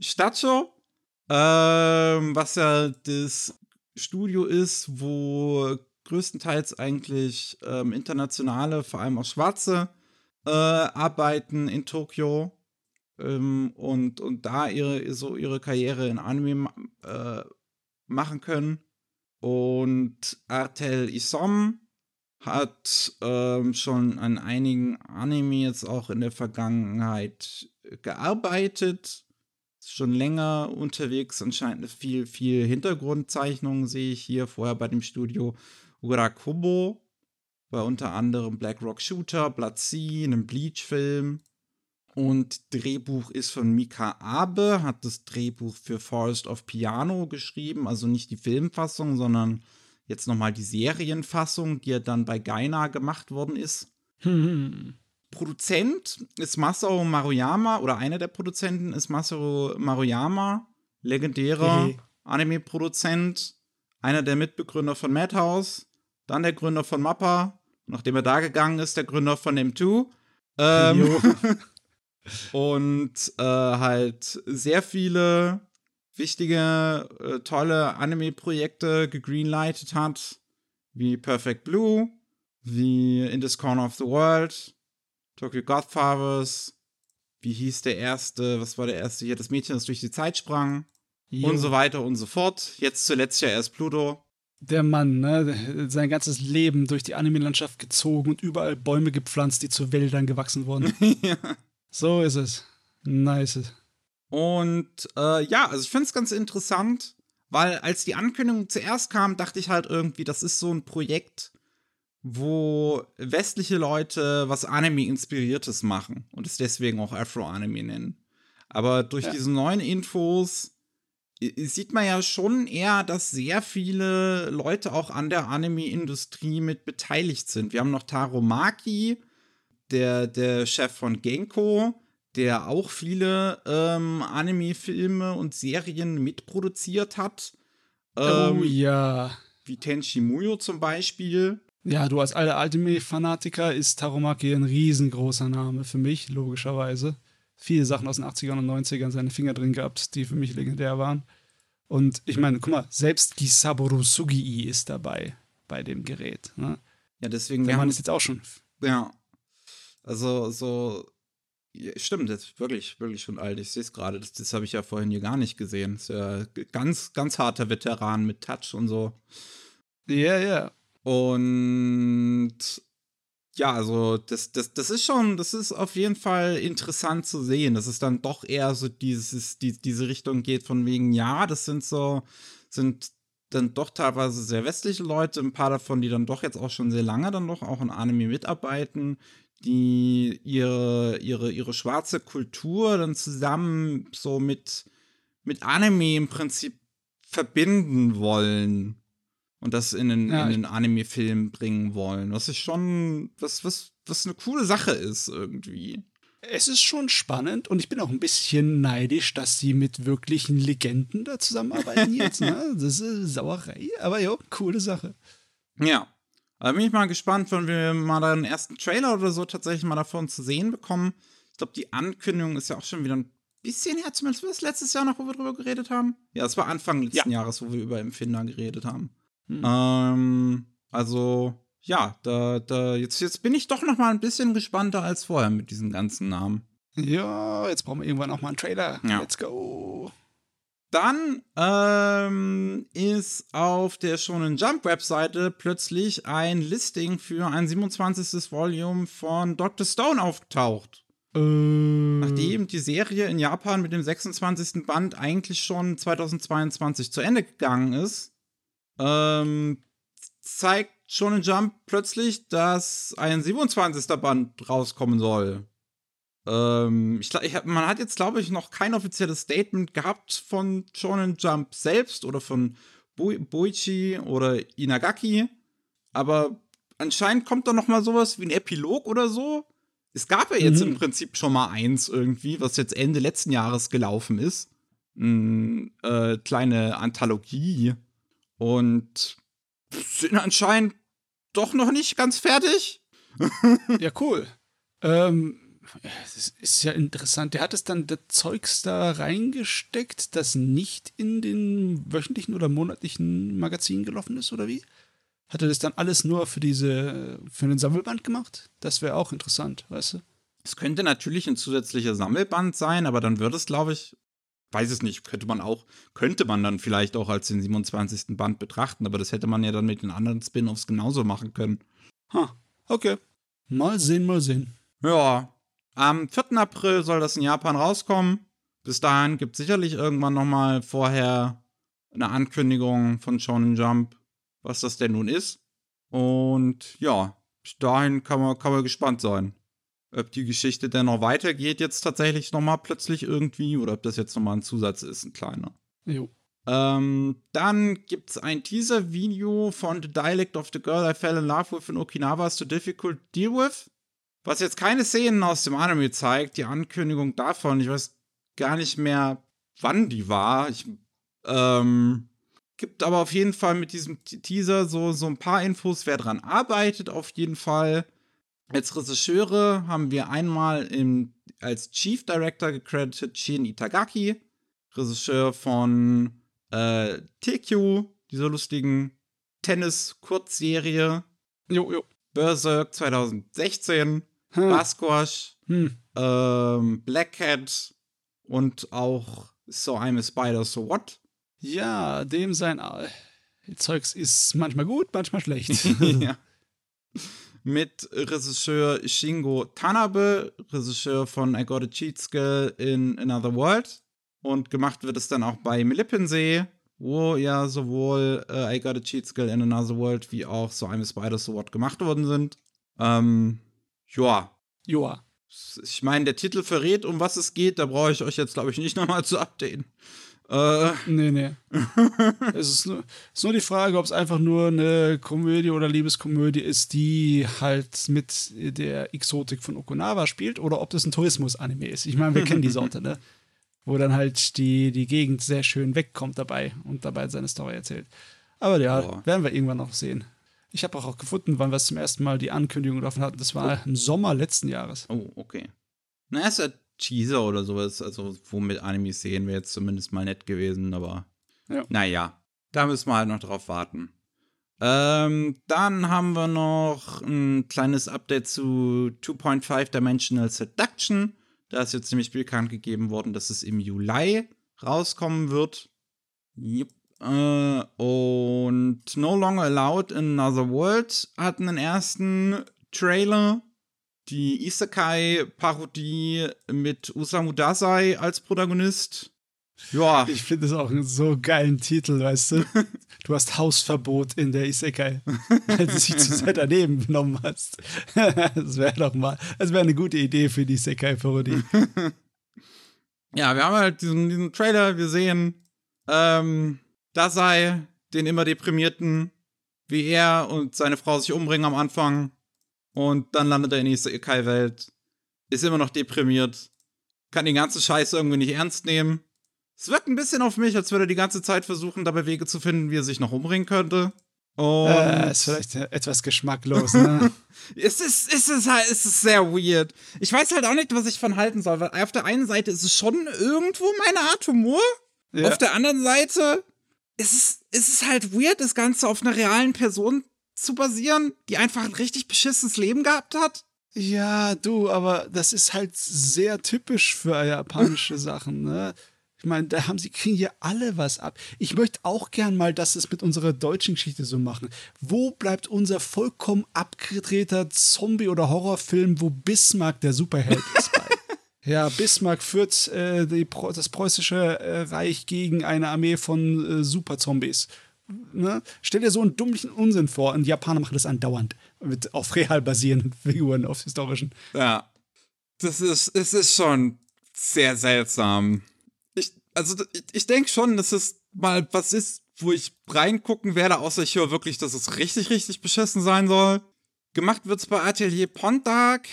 Stacho, ähm, was ja das Studio ist, wo größtenteils eigentlich ähm, internationale, vor allem auch Schwarze, äh, arbeiten in Tokio ähm, und, und da ihre, so ihre Karriere in Anime äh, machen können. Und Artel Isom hat ähm, schon an einigen Anime jetzt auch in der Vergangenheit gearbeitet. Schon länger unterwegs, anscheinend viel, viel Hintergrundzeichnungen sehe ich hier vorher bei dem Studio Urakubo, bei unter anderem Black Rock Shooter, Blood Sea, einem Bleach-Film. Und Drehbuch ist von Mika Abe, hat das Drehbuch für Forest of Piano geschrieben, also nicht die Filmfassung, sondern jetzt nochmal die Serienfassung, die ja dann bei Gaina gemacht worden ist. Hm. Produzent ist Masao Maruyama, oder einer der Produzenten ist Masao Maruyama, legendärer hey. Anime-Produzent, einer der Mitbegründer von Madhouse, dann der Gründer von Mappa, nachdem er da gegangen ist, der Gründer von M2. Ähm, und äh, halt sehr viele wichtige, äh, tolle Anime-Projekte gegreenlightet hat, wie Perfect Blue, wie In This Corner of the World, Tokyo Godfathers, wie hieß der erste, was war der erste hier, das Mädchen, das durch die Zeit sprang jo. und so weiter und so fort. Jetzt zuletzt ja erst Pluto.
Der Mann, ne, sein ganzes Leben durch die Anime-Landschaft gezogen und überall Bäume gepflanzt, die zu Wäldern gewachsen wurden. ja. So ist es. Nice.
Und äh, ja, also ich finde es ganz interessant, weil als die Ankündigung zuerst kam, dachte ich halt irgendwie, das ist so ein Projekt, wo westliche Leute was Anime-Inspiriertes machen und es deswegen auch Afro-Anime nennen. Aber durch ja. diese neuen Infos sieht man ja schon eher, dass sehr viele Leute auch an der Anime-Industrie mit beteiligt sind. Wir haben noch Taro Maki, der, der Chef von Genko, der auch viele ähm, Anime-Filme und Serien mitproduziert hat.
Oh ähm, oh ja.
Wie Tenchi Muyo zum Beispiel.
Ja, du als alter Anime-Fanatiker ist Taromaki ein riesengroßer Name für mich, logischerweise. Viele Sachen aus den 80ern und 90ern seine Finger drin gehabt, die für mich legendär waren. Und ich meine, guck mal, selbst Gisaboru Sugii ist dabei bei dem Gerät. Ne?
Ja, deswegen.
Der Mann ist jetzt auch schon.
Ja. Also, so stimmt, das ist wirklich, wirklich schon alt. Ich sehe es gerade. Das, das habe ich ja vorhin hier gar nicht gesehen. Das ist ja ganz, ganz harter Veteran mit Touch und so.
Ja, yeah, ja. Yeah.
Und ja, also das, das, das ist schon, das ist auf jeden Fall interessant zu sehen, dass es dann doch eher so dieses, die, diese Richtung geht, von wegen, ja, das sind so, sind dann doch teilweise sehr westliche Leute, ein paar davon, die dann doch jetzt auch schon sehr lange dann doch auch in Anime mitarbeiten, die ihre, ihre, ihre schwarze Kultur dann zusammen so mit, mit Anime im Prinzip verbinden wollen und das in den, ja, den Anime-Film bringen wollen. Was ist schon, was, was, was eine coole Sache ist irgendwie.
Es ist schon spannend und ich bin auch ein bisschen neidisch, dass sie mit wirklichen Legenden da zusammenarbeiten jetzt. Ne? Das ist Sauerei, aber ja, coole Sache.
Ja. Da bin ich mal gespannt, wenn wir mal da einen ersten Trailer oder so tatsächlich mal davon zu sehen bekommen. Ich glaube, die Ankündigung ist ja auch schon wieder ein bisschen her, zumindest war das letztes Jahr noch, wo wir drüber geredet haben. Ja, es war Anfang letzten ja. Jahres, wo wir über Empfinder geredet haben. Hm. Ähm, also, ja, da, da, jetzt, jetzt bin ich doch noch mal ein bisschen gespannter als vorher mit diesen ganzen Namen.
Ja, jetzt brauchen wir irgendwann auch mal einen Trailer. Ja. Let's go.
Dann ähm, ist auf der Shonen Jump Webseite plötzlich ein Listing für ein 27. Volume von Dr. Stone aufgetaucht. Äh. Nachdem die Serie in Japan mit dem 26. Band eigentlich schon 2022 zu Ende gegangen ist, ähm, zeigt Shonen Jump plötzlich, dass ein 27. Band rauskommen soll. Ähm, ich, ich, man hat jetzt, glaube ich, noch kein offizielles Statement gehabt von Shonen Jump selbst oder von Boichi oder Inagaki. Aber anscheinend kommt da noch mal sowas wie ein Epilog oder so. Es gab ja jetzt mhm. im Prinzip schon mal eins irgendwie, was jetzt Ende letzten Jahres gelaufen ist. Eine äh, kleine Anthologie. Und sind anscheinend doch noch nicht ganz fertig.
ja, cool. Ähm, das ist ja interessant. Der hat es dann das Zeugs da reingesteckt, das nicht in den wöchentlichen oder monatlichen Magazinen gelaufen ist, oder wie? Hat er das dann alles nur für diese, für den Sammelband gemacht? Das wäre auch interessant, weißt du?
Es könnte natürlich ein zusätzlicher Sammelband sein, aber dann würde es, glaube ich, weiß es nicht, könnte man auch, könnte man dann vielleicht auch als den 27. Band betrachten, aber das hätte man ja dann mit den anderen Spin-offs genauso machen können.
Ha, okay. Mal sehen, mal sehen.
Ja, am 4. April soll das in Japan rauskommen. Bis dahin gibt es sicherlich irgendwann nochmal vorher eine Ankündigung von Shonen Jump, was das denn nun ist. Und ja, bis dahin kann man, kann man gespannt sein. Ob die Geschichte denn noch weitergeht, jetzt tatsächlich nochmal plötzlich irgendwie, oder ob das jetzt nochmal ein Zusatz ist, ein kleiner.
Jo.
Ähm, dann gibt es ein Teaser-Video von The Dialect of the Girl I Fell in Love with in Okinawa is Too Difficult to Deal With. Was jetzt keine Szenen aus dem Anime zeigt, die Ankündigung davon, ich weiß gar nicht mehr, wann die war. Ich, ähm, gibt aber auf jeden Fall mit diesem Teaser so, so ein paar Infos, wer dran arbeitet, auf jeden Fall. Als Regisseure haben wir einmal im, als Chief Director gecredited Shin Itagaki, Regisseur von äh, TQ, dieser lustigen Tennis-Kurzserie.
Jo, jo.
Berserk 2016 hm. Basquash, hm. ähm, Black Cat und auch So I'm a Spider, So What.
Ja, dem sein Zeugs ist manchmal gut, manchmal schlecht. ja.
Mit Regisseur Shingo Tanabe, Regisseur von I Got a Cheat Skill in Another World. Und gemacht wird es dann auch bei Melippensee, wo ja sowohl äh, I Got a Cheat Skill in Another World wie auch So I'm a Spider, So What gemacht worden sind. Ähm, Joa.
Joa.
Ich meine, der Titel verrät, um was es geht. Da brauche ich euch jetzt, glaube ich, nicht nochmal zu updaten.
Äh. Nee, nee. es ist nur, ist nur die Frage, ob es einfach nur eine Komödie oder Liebeskomödie ist, die halt mit der Exotik von Okinawa spielt, oder ob das ein Tourismus-Anime ist. Ich meine, wir kennen die Sorte, ne? Wo dann halt die, die Gegend sehr schön wegkommt dabei und dabei seine Story erzählt. Aber ja, oh. werden wir irgendwann noch sehen. Ich habe auch gefunden, wann wir zum ersten Mal die Ankündigung davon hatten. Das war oh. im Sommer letzten Jahres.
Oh, okay. Na, ist ja Teaser oder sowas. Also, womit Animes sehen wäre jetzt zumindest mal nett gewesen, aber ja. naja, da müssen wir halt noch drauf warten. Ähm, dann haben wir noch ein kleines Update zu 2.5 Dimensional Seduction. Da ist jetzt nämlich bekannt gegeben worden, dass es im Juli rauskommen wird. Yep. Äh, und No Longer Allowed in Another World hatten einen ersten Trailer. Die Isekai-Parodie mit Usamu Dazai als Protagonist.
Ja. Ich finde es auch einen so geilen Titel, weißt du? Du hast Hausverbot in der Isekai, weil du dich zu sehr daneben genommen hast. Das wäre doch mal, das wäre eine gute Idee für die Isekai-Parodie.
Ja, wir haben halt diesen, diesen Trailer, wir sehen ähm, da sei den immer deprimierten, wie er und seine Frau sich umbringen am Anfang. Und dann landet er in die Isekai-Welt, ist immer noch deprimiert, kann die ganze Scheiße irgendwie nicht ernst nehmen. Es wirkt ein bisschen auf mich, als würde er die ganze Zeit versuchen, dabei Wege zu finden, wie er sich noch umbringen könnte.
Und äh, ist vielleicht etwas geschmacklos, ne?
es, ist, es, ist halt, es ist sehr weird. Ich weiß halt auch nicht, was ich von halten soll, weil auf der einen Seite ist es schon irgendwo meine Art Humor. Ja. Auf der anderen Seite es ist, es ist halt weird, das Ganze auf einer realen Person zu basieren, die einfach ein richtig beschissenes Leben gehabt hat.
Ja, du, aber das ist halt sehr typisch für japanische Sachen, ne? Ich meine, da haben sie, kriegen hier alle was ab. Ich möchte auch gern mal, dass es mit unserer deutschen Geschichte so machen. Wo bleibt unser vollkommen abgedrehter Zombie- oder Horrorfilm, wo Bismarck der Superheld ist? Ja, Bismarck führt äh, die, das preußische äh, Reich gegen eine Armee von äh, Superzombies. Ne? Stell dir so einen dummlichen Unsinn vor. Und die Japaner machen das andauernd. Mit auf real basierenden Figuren, auf historischen.
Ja. Das ist, es ist schon sehr seltsam. Ich, also, ich, ich denke schon, dass es mal was ist, wo ich reingucken werde, außer ich höre wirklich, dass es richtig, richtig beschissen sein soll. Gemacht wird es bei Atelier Pontark.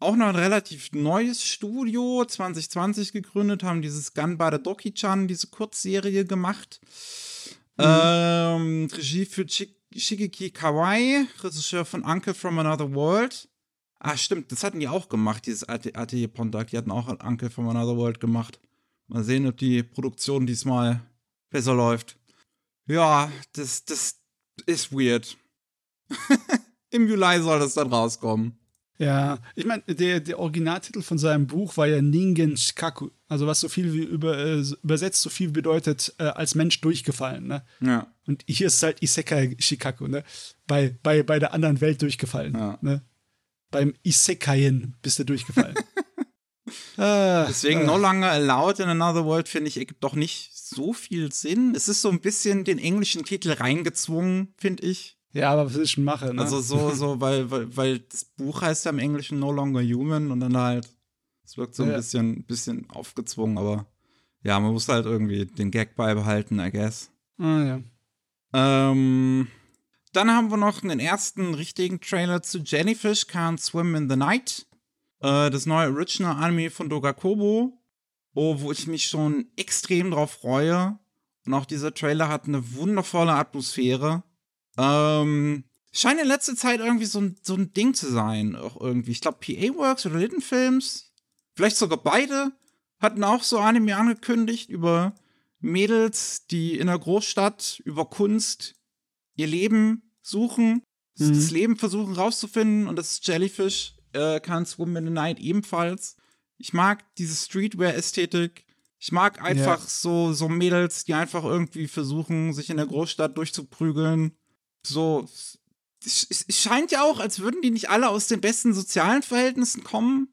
Auch noch ein relativ neues Studio, 2020 gegründet, haben dieses Gunbare Doki-chan, diese Kurzserie gemacht. Mhm. Ähm, Regie für Chik Shigeki Kawai, Regisseur von Uncle from Another World. Ah, stimmt, das hatten die auch gemacht, dieses Atelier Pontark. Die hatten auch Uncle from Another World gemacht. Mal sehen, ob die Produktion diesmal besser läuft. Ja, das, das ist weird. Im Juli soll das dann rauskommen.
Ja, ich meine, der, der Originaltitel von seinem Buch war ja Ningen Shikaku. Also was so viel wie über, äh, übersetzt so viel bedeutet, äh, als Mensch durchgefallen. Ne?
Ja.
Und hier ist halt Isekai Shikaku, ne? Bei, bei, bei der anderen Welt durchgefallen. Ja. Ne? Beim Isekaien bist du durchgefallen.
ah, Deswegen äh. No Longer Allowed in Another World, finde ich, ergibt doch nicht so viel Sinn. Es ist so ein bisschen den englischen Titel reingezwungen, finde ich.
Ja, aber was ich schon mache, ne?
Also so, so, weil, weil, weil das Buch heißt ja im Englischen No Longer Human und dann halt, es wirkt so ein ja. bisschen, bisschen aufgezwungen, aber ja, man muss halt irgendwie den Gag beibehalten, I guess.
Ah, ja.
Ähm, dann haben wir noch einen ersten richtigen Trailer zu Jellyfish Can't Swim in the Night. Äh, das neue Original Anime von Dogakobo. Oh, wo ich mich schon extrem drauf freue. Und auch dieser Trailer hat eine wundervolle Atmosphäre. Ähm, scheint in letzter Zeit irgendwie so ein, so ein Ding zu sein. Auch irgendwie. Ich glaube, PA Works oder Little Films, vielleicht sogar beide, hatten auch so Anime angekündigt über Mädels, die in der Großstadt über Kunst ihr Leben suchen, mhm. das Leben versuchen rauszufinden und das ist Jellyfish äh, Can't Swim in the Night ebenfalls. Ich mag diese Streetwear-Ästhetik. Ich mag einfach ja. so, so Mädels, die einfach irgendwie versuchen, sich in der Großstadt durchzuprügeln. So, es, scheint ja auch, als würden die nicht alle aus den besten sozialen Verhältnissen kommen.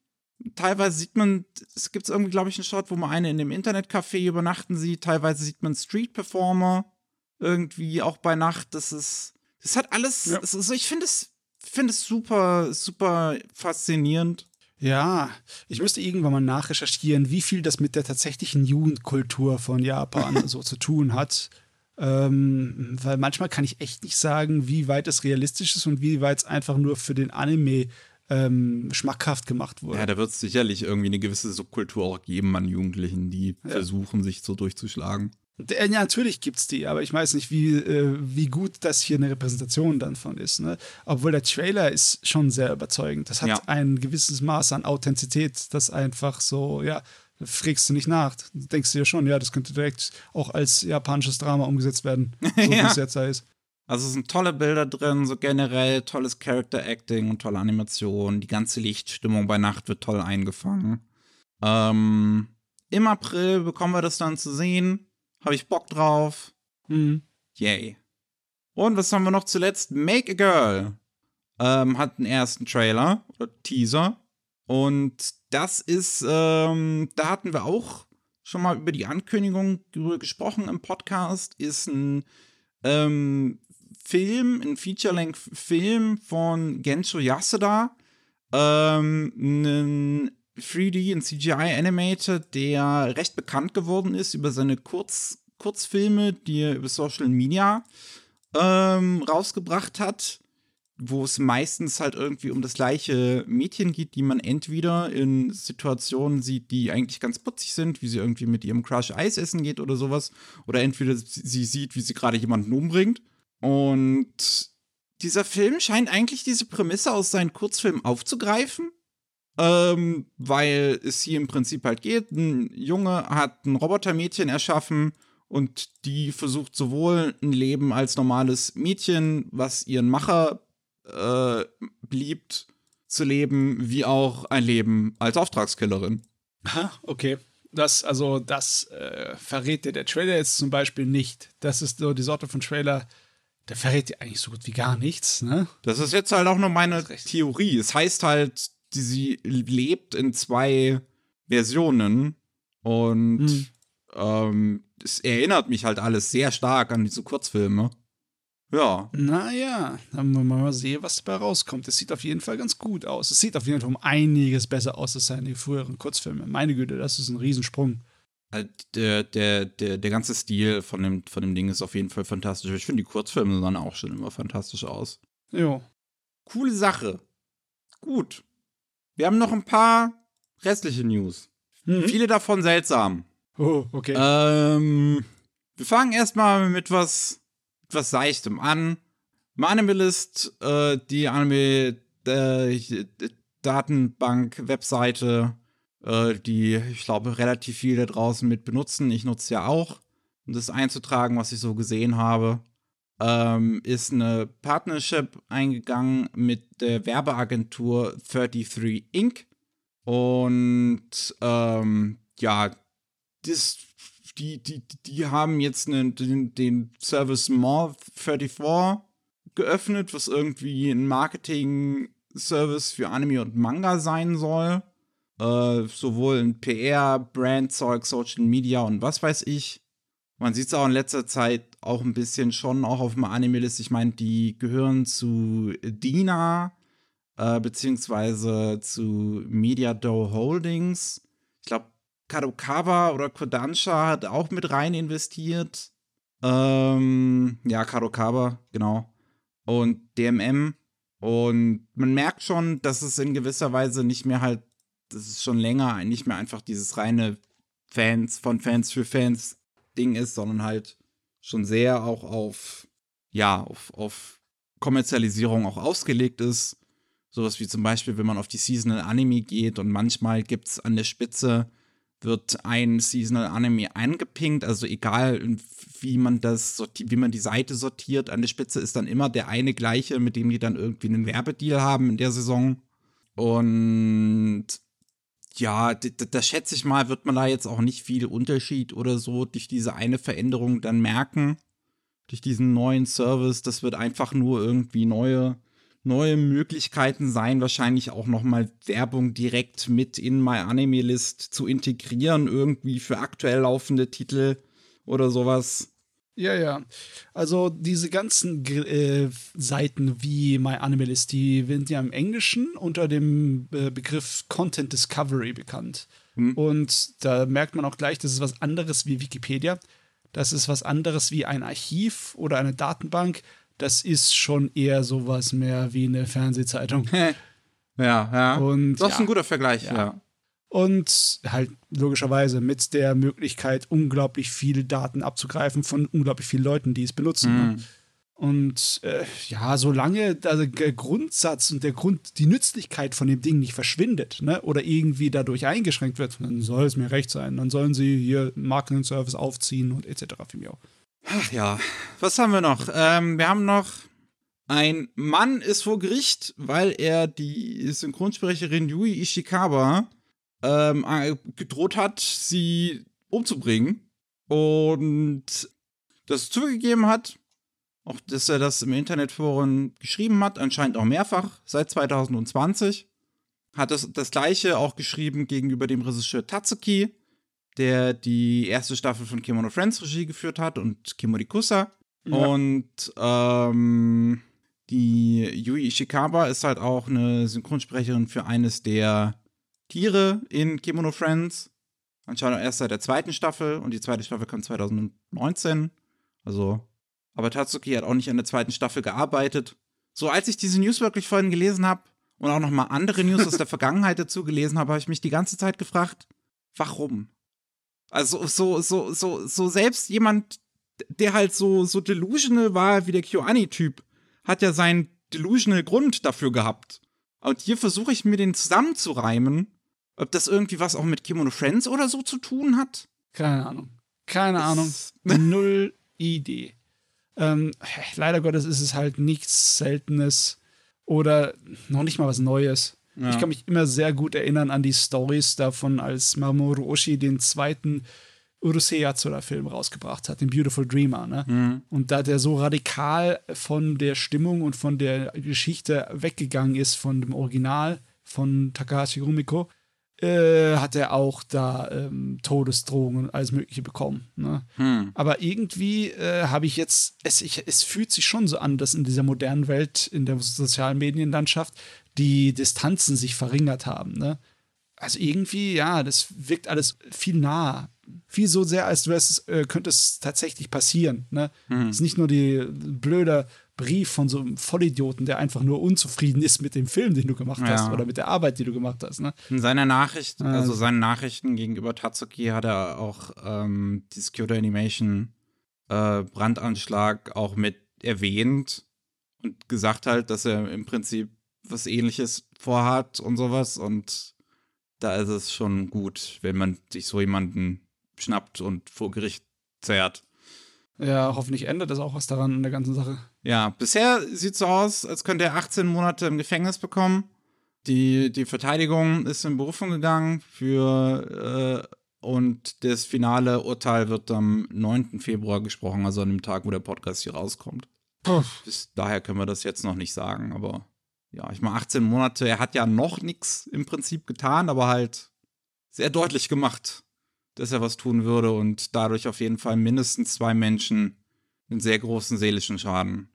Teilweise sieht man, es gibt irgendwie, glaube ich, einen Shot, wo man eine in dem Internetcafé übernachten sieht. Teilweise sieht man Street-Performer irgendwie auch bei Nacht. Das ist, das hat alles, ja. ist, ich finde es, finde es super, super faszinierend.
Ja, ich müsste irgendwann mal nachrecherchieren, wie viel das mit der tatsächlichen Jugendkultur von Japan so zu tun hat. Ähm, weil manchmal kann ich echt nicht sagen, wie weit es realistisch ist und wie weit es einfach nur für den Anime ähm, schmackhaft gemacht wurde.
Ja, da wird es sicherlich irgendwie eine gewisse Subkultur auch geben an Jugendlichen, die ja. versuchen, sich so durchzuschlagen.
Ja, natürlich gibt es die, aber ich weiß nicht, wie, äh, wie gut das hier eine Repräsentation dann von ist. Ne? Obwohl der Trailer ist schon sehr überzeugend. Das hat ja. ein gewisses Maß an Authentizität, das einfach so, ja, frägst du nicht nach. Du denkst dir schon, ja, das könnte direkt auch als japanisches Drama umgesetzt werden, so ja. wie es jetzt ist.
Also es sind tolle Bilder drin, so generell tolles Character Acting und tolle Animationen. Die ganze Lichtstimmung bei Nacht wird toll eingefangen. Ähm, Im April bekommen wir das dann zu sehen. Habe ich Bock drauf.
Mhm.
Yay. Und was haben wir noch zuletzt? Make a Girl. Ähm, hat einen ersten Trailer oder Teaser. Und das ist, ähm, da hatten wir auch schon mal über die Ankündigung gesprochen im Podcast, ist ein ähm, Film, ein Feature-Length-Film von Gensho Yasuda. Ähm, ein 3D und CGI-Animator, der recht bekannt geworden ist über seine Kurz Kurzfilme, die er über Social Media ähm, rausgebracht hat, wo es meistens halt irgendwie um das gleiche Mädchen geht, die man entweder in Situationen sieht, die eigentlich ganz putzig sind, wie sie irgendwie mit ihrem Crush Eis essen geht oder sowas, oder entweder sie sieht, wie sie gerade jemanden umbringt. Und dieser Film scheint eigentlich diese Prämisse aus seinen Kurzfilmen aufzugreifen ähm, weil es hier im Prinzip halt geht. Ein Junge hat ein Robotermädchen erschaffen und die versucht sowohl ein Leben als normales Mädchen, was ihren Macher äh, beliebt, zu leben, wie auch ein Leben als Auftragskillerin.
Aha, okay. Das, also, das äh, verrät dir der Trailer jetzt zum Beispiel nicht. Das ist so die Sorte von Trailer, der verrät dir eigentlich so gut wie gar nichts, ne?
Das ist jetzt halt auch nur meine Theorie. Es heißt halt, die sie lebt in zwei Versionen und mhm. ähm, es erinnert mich halt alles sehr stark an diese Kurzfilme. Ja.
Naja, dann wollen wir mal sehen, was dabei rauskommt. Es sieht auf jeden Fall ganz gut aus. Es sieht auf jeden Fall um einiges besser aus als seine früheren Kurzfilme. Meine Güte, das ist ein Riesensprung.
Äh, der, der, der, der ganze Stil von dem, von dem Ding ist auf jeden Fall fantastisch. Ich finde, die Kurzfilme sahen auch schon immer fantastisch aus.
Jo.
Coole Sache. Gut. Wir haben noch ein paar restliche News. Mhm. Viele davon seltsam.
Oh, okay.
Ähm, wir fangen erstmal mit was etwas Seichtem an. Manimalist, äh, die Anime-Datenbank-Webseite, äh, die ich glaube relativ viele draußen mit benutzen. Ich nutze ja auch, um das einzutragen, was ich so gesehen habe. Ähm, ist eine Partnership eingegangen mit der Werbeagentur 33 Inc. Und ähm, ja, das die, die, die haben jetzt einen, den, den Service More 34 geöffnet, was irgendwie ein Marketing-Service für Anime und Manga sein soll. Äh, sowohl in PR, Brandzeug, Social Media und was weiß ich. Man sieht es auch in letzter Zeit auch ein bisschen schon auch auf dem Anime-List. Ich meine, die gehören zu Dina, äh, beziehungsweise zu Mediado Holdings. Ich glaube, Kadokawa oder Kodansha hat auch mit rein investiert. Ähm, ja, Kadokawa, genau. Und DMM. Und man merkt schon, dass es in gewisser Weise nicht mehr halt, das ist schon länger nicht mehr einfach dieses reine Fans von Fans für Fans Ding ist, sondern halt schon sehr auch auf, ja, auf, auf Kommerzialisierung auch ausgelegt ist. Sowas wie zum Beispiel, wenn man auf die Seasonal Anime geht und manchmal gibt es an der Spitze wird ein Seasonal Anime eingepinkt, also egal wie man das wie man die Seite sortiert, an der Spitze ist dann immer der eine gleiche, mit dem die dann irgendwie einen Werbedeal haben in der Saison. Und ja, da schätze ich mal, wird man da jetzt auch nicht viel Unterschied oder so durch diese eine Veränderung dann merken. Durch diesen neuen Service, das wird einfach nur irgendwie neue neue Möglichkeiten sein, wahrscheinlich auch nochmal Werbung direkt mit in My Anime List zu integrieren, irgendwie für aktuell laufende Titel oder sowas.
Ja, ja. Also diese ganzen äh, Seiten wie My Anime List, die sind ja im Englischen unter dem äh, Begriff Content Discovery bekannt. Hm. Und da merkt man auch gleich, das ist was anderes wie Wikipedia. Das ist was anderes wie ein Archiv oder eine Datenbank das ist schon eher sowas mehr wie eine Fernsehzeitung.
ja, ja.
Und,
das ist ja, ein guter Vergleich, ja. ja.
Und halt logischerweise mit der Möglichkeit, unglaublich viele Daten abzugreifen von unglaublich vielen Leuten, die es benutzen. Mhm. Ne? Und äh, ja, solange der Grundsatz und der Grund, die Nützlichkeit von dem Ding nicht verschwindet, ne, oder irgendwie dadurch eingeschränkt wird, dann soll es mir recht sein. Dann sollen sie hier Marketing-Service aufziehen und etc. für mich auch.
Ach ja, was haben wir noch? Ähm, wir haben noch ein Mann ist vor Gericht, weil er die Synchronsprecherin Yui Ishikawa ähm, gedroht hat, sie umzubringen. Und das zugegeben hat, auch dass er das im Internetforum geschrieben hat, anscheinend auch mehrfach seit 2020. Hat das, das gleiche auch geschrieben gegenüber dem Regisseur Tatsuki, der die erste Staffel von Kimono Friends Regie geführt hat und Kimorikusa. Ja. Und ähm, die Yui Ishikawa ist halt auch eine Synchronsprecherin für eines der Tiere in Kimono Friends. Anscheinend erst seit der zweiten Staffel und die zweite Staffel kam 2019. Also, aber Tatsuki hat auch nicht an der zweiten Staffel gearbeitet. So, als ich diese News wirklich vorhin gelesen habe und auch noch mal andere News aus der Vergangenheit dazu gelesen habe, habe ich mich die ganze Zeit gefragt, warum? Also so, so, so, so selbst jemand, der halt so, so delusional war wie der KyoAni-Typ, hat ja seinen delusional Grund dafür gehabt. Und hier versuche ich mir den zusammenzureimen, ob das irgendwie was auch mit Kimono Friends oder so zu tun hat.
Keine Ahnung. Keine Ahnung. Null Idee. Ähm, leider Gottes ist es halt nichts Seltenes oder noch nicht mal was Neues. Ja. Ich kann mich immer sehr gut erinnern an die Stories davon, als Mamoru Oshii den zweiten Urusei Yatsura-Film rausgebracht hat, den Beautiful Dreamer. Ne? Mhm. Und da der so radikal von der Stimmung und von der Geschichte weggegangen ist, von dem Original von Takahashi Rumiko, äh, hat er auch da ähm, Todesdrohungen und alles Mögliche bekommen. Ne? Hm. Aber irgendwie äh, habe ich jetzt, es, ich, es fühlt sich schon so an, dass in dieser modernen Welt, in der sozialen Medienlandschaft, die Distanzen sich verringert haben. Ne? Also irgendwie, ja, das wirkt alles viel nah. Viel so sehr, als es, äh, könnte es tatsächlich passieren. Ne? Hm. Es ist nicht nur die blöde Brief von so einem Vollidioten, der einfach nur unzufrieden ist mit dem Film, den du gemacht ja. hast oder mit der Arbeit, die du gemacht hast. Ne?
In seiner Nachricht, also seinen Nachrichten gegenüber Tatsuki hat er auch ähm, dieses Kyoto Animation äh, Brandanschlag auch mit erwähnt und gesagt halt, dass er im Prinzip was ähnliches vorhat und sowas und da ist es schon gut, wenn man sich so jemanden schnappt und vor Gericht zerrt.
Ja, hoffentlich ändert das auch was daran in der ganzen Sache.
Ja, bisher sieht es so aus, als könnte er 18 Monate im Gefängnis bekommen. Die, die Verteidigung ist in Berufung gegangen für äh, und das finale Urteil wird am 9. Februar gesprochen, also an dem Tag, wo der Podcast hier rauskommt. Puh. Bis daher können wir das jetzt noch nicht sagen, aber ja, ich meine, 18 Monate, er hat ja noch nichts im Prinzip getan, aber halt sehr deutlich gemacht, dass er was tun würde und dadurch auf jeden Fall mindestens zwei Menschen einen sehr großen seelischen Schaden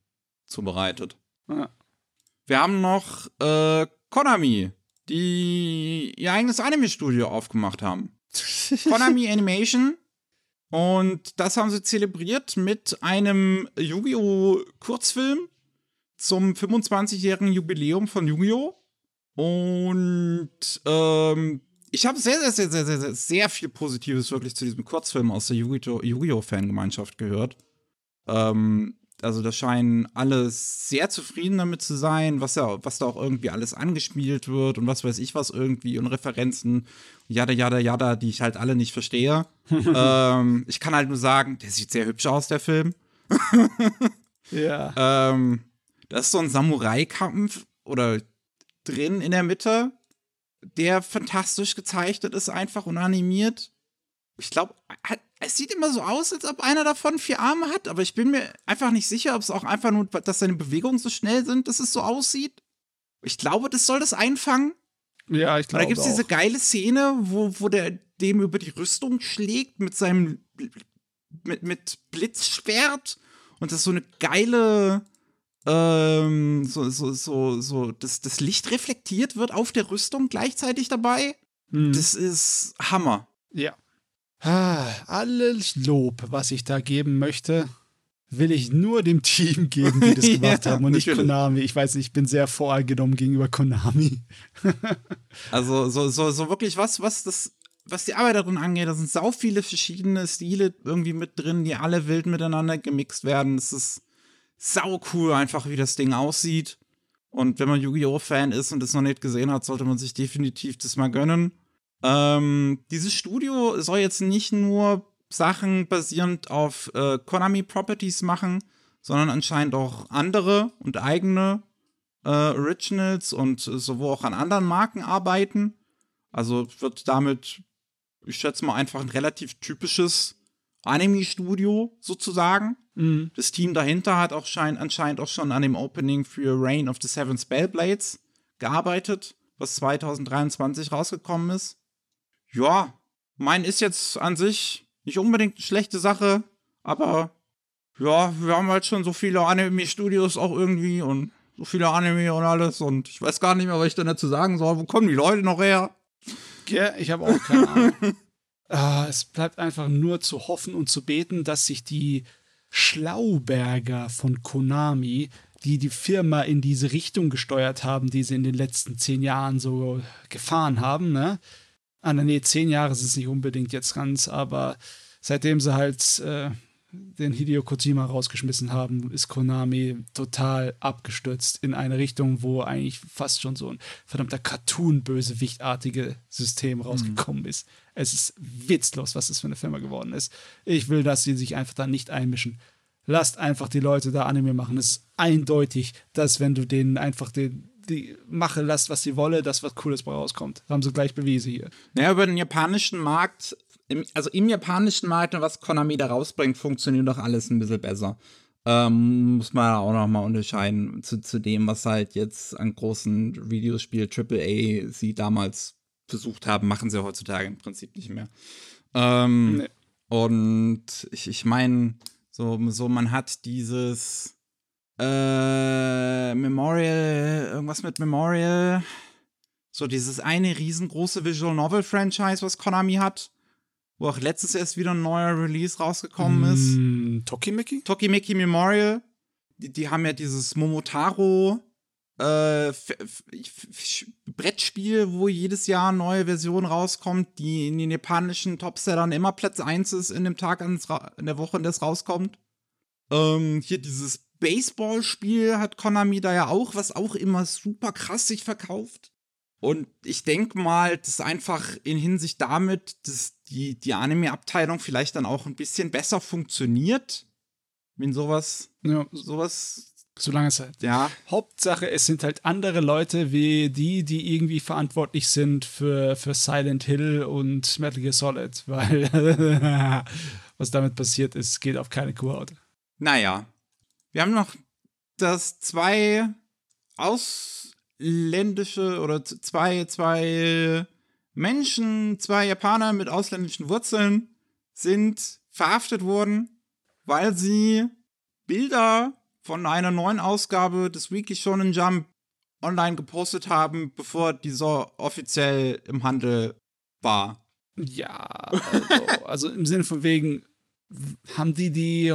zubereitet. Ja. Wir haben noch äh, Konami, die ihr eigenes Anime-Studio aufgemacht haben. Konami Animation. Und das haben sie zelebriert mit einem Yu-Gi-Oh! Kurzfilm zum 25-jährigen Jubiläum von Yu-Gi-Oh! Und ähm, ich habe sehr, sehr, sehr, sehr, sehr, sehr, sehr viel Positives wirklich zu diesem Kurzfilm aus der Yu-Gi-Oh!-Fangemeinschaft gehört. Ähm, also da scheinen alle sehr zufrieden damit zu sein, was ja, was da auch irgendwie alles angespielt wird und was weiß ich was irgendwie und Referenzen, jada, jada, jada, die ich halt alle nicht verstehe. ähm, ich kann halt nur sagen, der sieht sehr hübsch aus, der Film. ja. Ähm, da ist so ein Samurai-Kampf oder drin in der Mitte der fantastisch gezeichnet ist, einfach und animiert. Ich glaube, es sieht immer so aus, als ob einer davon vier Arme hat, aber ich bin mir einfach nicht sicher, ob es auch einfach nur, dass seine Bewegungen so schnell sind, dass es so aussieht. Ich glaube, das soll das einfangen.
Ja, ich glaube.
Da gibt es diese geile Szene, wo, wo der dem über die Rüstung schlägt mit seinem mit, mit Blitzschwert und das ist so eine geile ähm, so, so, so, so, dass das Licht reflektiert wird auf der Rüstung gleichzeitig dabei. Mhm. Das ist Hammer.
Ja. Ah, alles Lob, was ich da geben möchte, will ich nur dem Team geben, die das gemacht ja, haben und nicht Konami. Ich weiß nicht, ich bin sehr voreingenommen gegenüber Konami.
also so, so, so wirklich was, was das was die Arbeit darin angeht, da sind sau viele verschiedene Stile irgendwie mit drin, die alle wild miteinander gemixt werden. Es ist sau cool einfach, wie das Ding aussieht. Und wenn man Yu-Gi-Oh! Fan ist und es noch nicht gesehen hat, sollte man sich definitiv das mal gönnen. Ähm, dieses Studio soll jetzt nicht nur Sachen basierend auf äh, Konami Properties machen, sondern anscheinend auch andere und eigene äh, Originals und sowohl auch an anderen Marken arbeiten. Also wird damit, ich schätze mal, einfach ein relativ typisches Anime-Studio sozusagen. Mhm. Das Team dahinter hat auch schein, anscheinend auch schon an dem Opening für Reign of the Seven Spellblades gearbeitet, was 2023 rausgekommen ist. Ja, mein ist jetzt an sich nicht unbedingt eine schlechte Sache, aber ja, wir haben halt schon so viele Anime-Studios auch irgendwie und so viele Anime und alles und ich weiß gar nicht mehr, was ich da dazu sagen soll. Wo kommen die Leute noch her?
Ja, ich habe auch keine Ahnung. ah, es bleibt einfach nur zu hoffen und zu beten, dass sich die Schlauberger von Konami, die die Firma in diese Richtung gesteuert haben, die sie in den letzten zehn Jahren so gefahren haben. Ne? Ah, nee, zehn Jahre sind es nicht unbedingt jetzt ganz, aber seitdem sie halt äh, den Hideo Kojima rausgeschmissen haben, ist Konami total abgestürzt in eine Richtung, wo eigentlich fast schon so ein verdammter Cartoon-Bösewichtartige System mhm. rausgekommen mhm. ist. Es ist witzlos, was das für eine Firma geworden ist. Ich will, dass sie sich einfach da nicht einmischen. Lasst einfach die Leute da Anime machen. Es ist eindeutig, dass wenn du denen einfach den, die Mache lasst, was sie wolle, dass was Cooles rauskommt. Das haben sie gleich bewiesen hier.
Naja, über den japanischen Markt, also im japanischen Markt und was Konami da rausbringt, funktioniert doch alles ein bisschen besser. Ähm, muss man auch noch mal unterscheiden zu, zu dem, was halt jetzt an großen Videospiel AAA sie damals versucht haben, machen sie heutzutage im Prinzip nicht mehr. Ähm, nee. Und ich, ich meine, so, so man hat dieses äh, Memorial, irgendwas mit Memorial, so dieses eine riesengroße Visual Novel Franchise, was Konami hat, wo auch letztes erst wieder ein neuer Release rausgekommen mm,
ist. Tokimeki?
Tokimeki Memorial. Die, die haben ja dieses Momotaro äh, Brettspiel, wo jedes Jahr eine neue Version rauskommt, die in den japanischen Topsellern immer Platz 1 ist in dem Tag in der Woche, in der es rauskommt. Ähm, hier dieses Baseballspiel hat Konami da ja auch, was auch immer super krass sich verkauft. Und ich denke mal, dass einfach in Hinsicht damit, dass die, die Anime-Abteilung vielleicht dann auch ein bisschen besser funktioniert, wenn sowas, ja. sowas
so lange Zeit.
Ja.
Hauptsache, es sind halt andere Leute wie die, die irgendwie verantwortlich sind für, für Silent Hill und Metal Gear Solid, weil was damit passiert ist, geht auf keine Kuhhaut.
Naja. Wir haben noch das zwei ausländische oder zwei, zwei Menschen, zwei Japaner mit ausländischen Wurzeln sind verhaftet worden, weil sie Bilder von einer neuen Ausgabe des Weekly Shonen Jump online gepostet haben, bevor die so offiziell im Handel war.
Ja, also, also im Sinne von wegen, haben die die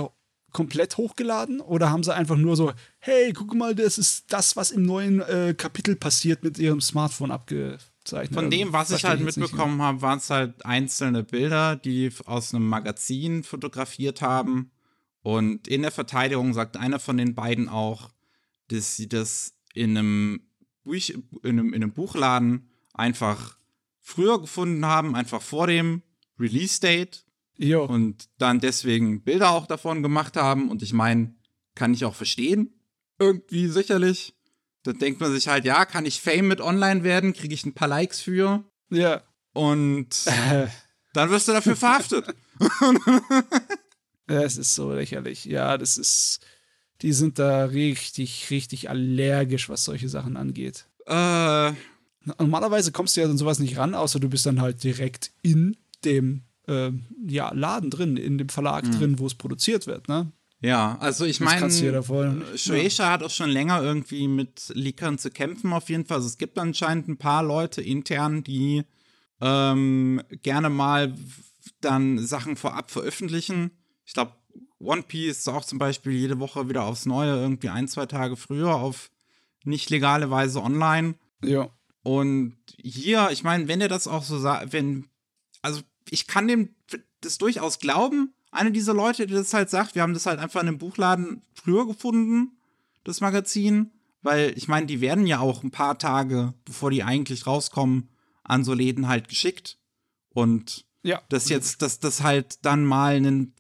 komplett hochgeladen oder haben sie einfach nur so, hey, guck mal, das ist das, was im neuen äh, Kapitel passiert mit ihrem Smartphone abgezeichnet.
Von dem, was ich halt mitbekommen habe, waren es halt einzelne Bilder, die aus einem Magazin fotografiert haben und in der Verteidigung sagt einer von den beiden auch, dass sie das in einem, Buch, in einem, in einem Buchladen einfach früher gefunden haben, einfach vor dem Release-Date. Und dann deswegen Bilder auch davon gemacht haben. Und ich meine, kann ich auch verstehen. Irgendwie sicherlich. Dann denkt man sich halt, ja, kann ich Fame mit online werden? Kriege ich ein paar Likes für?
Ja.
Und dann wirst du dafür verhaftet.
Es ist so lächerlich. Ja, das ist. Die sind da richtig, richtig allergisch, was solche Sachen angeht.
Äh.
Normalerweise kommst du ja an sowas nicht ran, außer du bist dann halt direkt in dem äh, ja, Laden drin, in dem Verlag mhm. drin, wo es produziert wird, ne?
Ja, also ich meine, Shueisha ja. hat auch schon länger irgendwie mit Leakern zu kämpfen, auf jeden Fall. Also es gibt anscheinend ein paar Leute intern, die ähm, gerne mal dann Sachen vorab veröffentlichen ich glaube, One Piece ist auch zum Beispiel jede Woche wieder aufs Neue, irgendwie ein, zwei Tage früher auf nicht legale Weise online.
Ja.
Und hier, ich meine, wenn er das auch so sagt, wenn, also ich kann dem das durchaus glauben, einer dieser Leute, der das halt sagt, wir haben das halt einfach in einem Buchladen früher gefunden, das Magazin, weil ich meine, die werden ja auch ein paar Tage, bevor die eigentlich rauskommen, an so Läden halt geschickt. Und
ja.
Dass jetzt, dass das halt dann mal einen,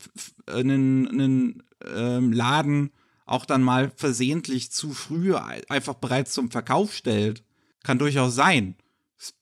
einen, einen ähm, Laden auch dann mal versehentlich zu früh einfach bereits zum Verkauf stellt, kann durchaus sein. Das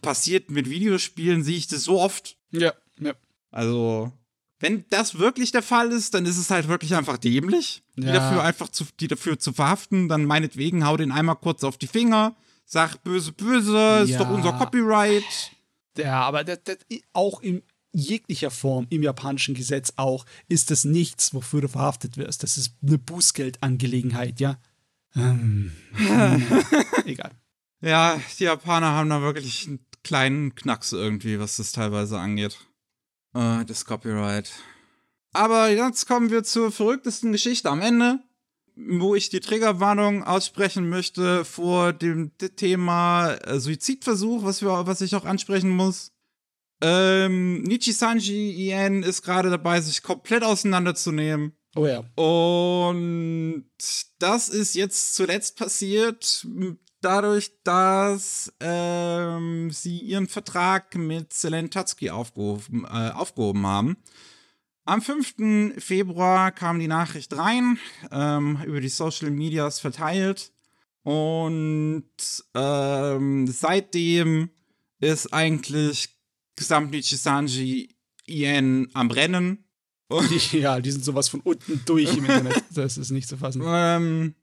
passiert mit Videospielen, sehe ich das so oft.
Ja, ja.
Also, wenn das wirklich der Fall ist, dann ist es halt wirklich einfach dämlich, ja. die dafür einfach zu, die dafür zu verhaften. Dann meinetwegen hau den einmal kurz auf die Finger, sag böse, böse, ja. ist doch unser Copyright.
Ja, aber das, das, auch in jeglicher Form im japanischen Gesetz auch ist das nichts, wofür du verhaftet wirst. Das ist eine Bußgeldangelegenheit, ja. Ähm, egal.
Ja, die Japaner haben da wirklich einen kleinen Knacks irgendwie, was das teilweise angeht. Äh, das Copyright. Aber jetzt kommen wir zur verrücktesten Geschichte am Ende, wo ich die Triggerwarnung aussprechen möchte vor dem Thema äh, Suizidversuch, was, wir, was ich auch ansprechen muss. Ähm, Nichisanji Ien ist gerade dabei, sich komplett auseinanderzunehmen.
Oh ja.
Und das ist jetzt zuletzt passiert dadurch, dass ähm, sie ihren Vertrag mit Selen Tatsuki aufgehoben, äh, aufgehoben haben. Am 5. Februar kam die Nachricht rein, ähm, über die Social Medias verteilt. Und ähm, seitdem ist eigentlich Gesamtnichi Sanji Ien am Rennen.
Die, ja, die sind sowas von unten durch im Internet. Das ist nicht zu fassen.
Ähm,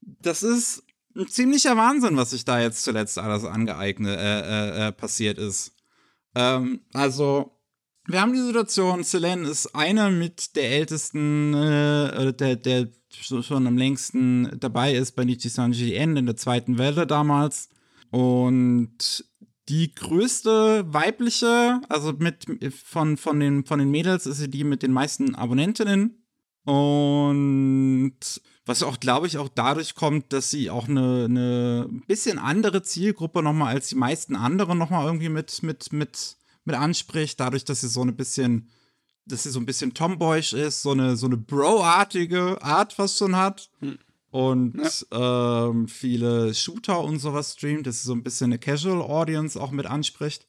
das ist ein ziemlicher Wahnsinn, was sich da jetzt zuletzt alles angeeignet äh, äh, äh, passiert ist. Ähm, also, wir haben die Situation, Selene ist einer mit der ältesten, äh, der, der schon am längsten dabei ist bei Nichi Sanji N in der zweiten Welle damals. Und die größte weibliche, also mit von, von, den, von den Mädels ist sie die mit den meisten Abonnentinnen. Und was auch, glaube ich, auch dadurch kommt, dass sie auch eine, eine bisschen andere Zielgruppe nochmal als die meisten anderen nochmal irgendwie mit, mit, mit, mit anspricht. Dadurch, dass sie so ein bisschen, dass sie so ein bisschen tomboyisch ist, so eine, so eine Bro-artige Art fast schon hat. Hm. Und ja. ähm, viele Shooter und sowas streamt, dass sie so ein bisschen eine Casual Audience auch mit anspricht.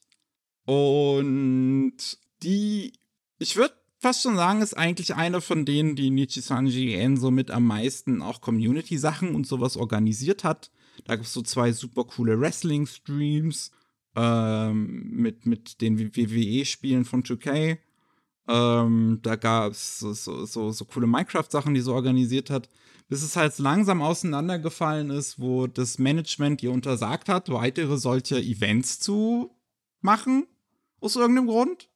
Und die, ich würde fast schon sagen, ist eigentlich eine von denen, die Nichisanji En so mit am meisten auch Community-Sachen und sowas organisiert hat. Da gibt es so zwei super coole Wrestling-Streams ähm, mit, mit den WWE-Spielen von 2K. Ähm, da gab es so, so, so, so coole Minecraft-Sachen, die so organisiert hat. Bis es halt langsam auseinandergefallen ist, wo das Management ihr untersagt hat, weitere solche Events zu machen. Aus irgendeinem Grund.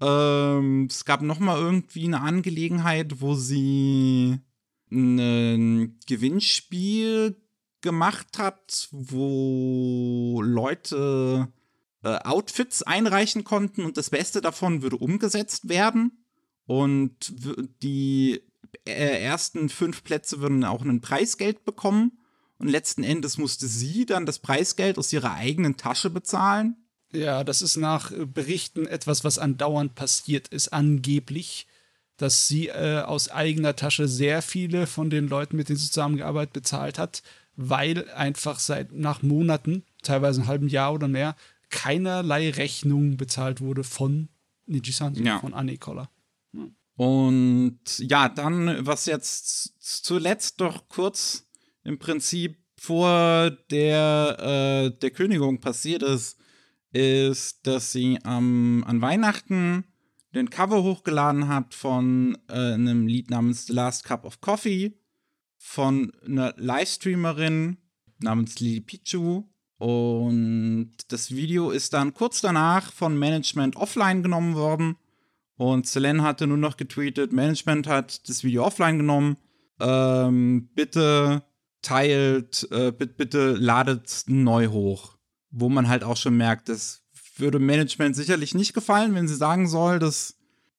Ähm, es gab noch mal irgendwie eine Angelegenheit, wo sie ein Gewinnspiel gemacht hat, wo Leute äh, Outfits einreichen konnten und das Beste davon würde umgesetzt werden. Und die äh, ersten fünf Plätze würden auch ein Preisgeld bekommen. Und letzten Endes musste sie dann das Preisgeld aus ihrer eigenen Tasche bezahlen.
Ja, das ist nach äh, Berichten etwas, was andauernd passiert ist, angeblich, dass sie äh, aus eigener Tasche sehr viele von den Leuten, mit denen sie zusammengearbeitet, bezahlt hat, weil einfach seit nach Monaten, teilweise ein halben Jahr oder mehr, keinerlei Rechnung bezahlt wurde von Nijisan, ja. von Anne Koller.
Ja. Und ja, dann, was jetzt zuletzt doch kurz im Prinzip vor der, äh, der Kündigung passiert ist, ist, dass sie ähm, an Weihnachten den Cover hochgeladen hat von äh, einem Lied namens The Last Cup of Coffee von einer Livestreamerin namens Lili Pichu. Und das Video ist dann kurz danach von Management offline genommen worden. Und Selene hatte nur noch getweetet, Management hat das Video offline genommen. Ähm, bitte teilt, äh, bitte, bitte ladet neu hoch wo man halt auch schon merkt, das würde Management sicherlich nicht gefallen, wenn sie sagen soll, dass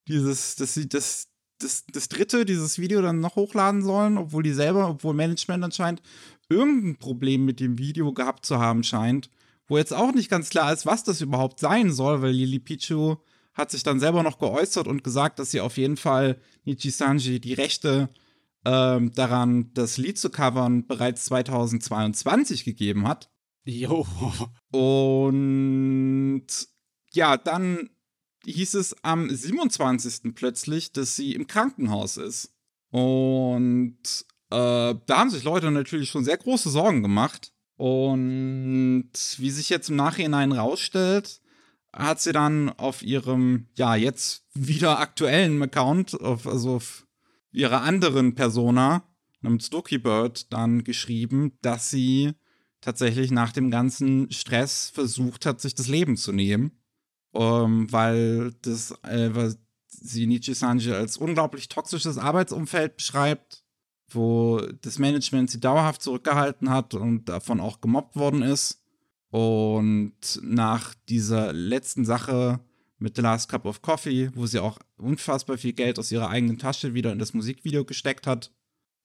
dieses, dass sie das, das, das dritte, dieses Video dann noch hochladen sollen, obwohl die selber, obwohl Management anscheinend irgendein Problem mit dem Video gehabt zu haben scheint, wo jetzt auch nicht ganz klar ist, was das überhaupt sein soll, weil Lili Pichu hat sich dann selber noch geäußert und gesagt, dass sie auf jeden Fall Nichi Sanji die Rechte ähm, daran, das Lied zu covern, bereits 2022 gegeben hat.
Jo.
Und ja, dann hieß es am 27. plötzlich, dass sie im Krankenhaus ist. Und äh, da haben sich Leute natürlich schon sehr große Sorgen gemacht. Und wie sich jetzt im Nachhinein rausstellt, hat sie dann auf ihrem, ja, jetzt wieder aktuellen Account, auf, also auf ihrer anderen Persona, namens Doki Bird, dann geschrieben, dass sie tatsächlich nach dem ganzen Stress versucht hat, sich das Leben zu nehmen. Ähm, weil das, äh, weil sie Nietzsche Sanji als unglaublich toxisches Arbeitsumfeld beschreibt, wo das Management sie dauerhaft zurückgehalten hat und davon auch gemobbt worden ist. Und nach dieser letzten Sache mit The Last Cup of Coffee, wo sie auch unfassbar viel Geld aus ihrer eigenen Tasche wieder in das Musikvideo gesteckt hat,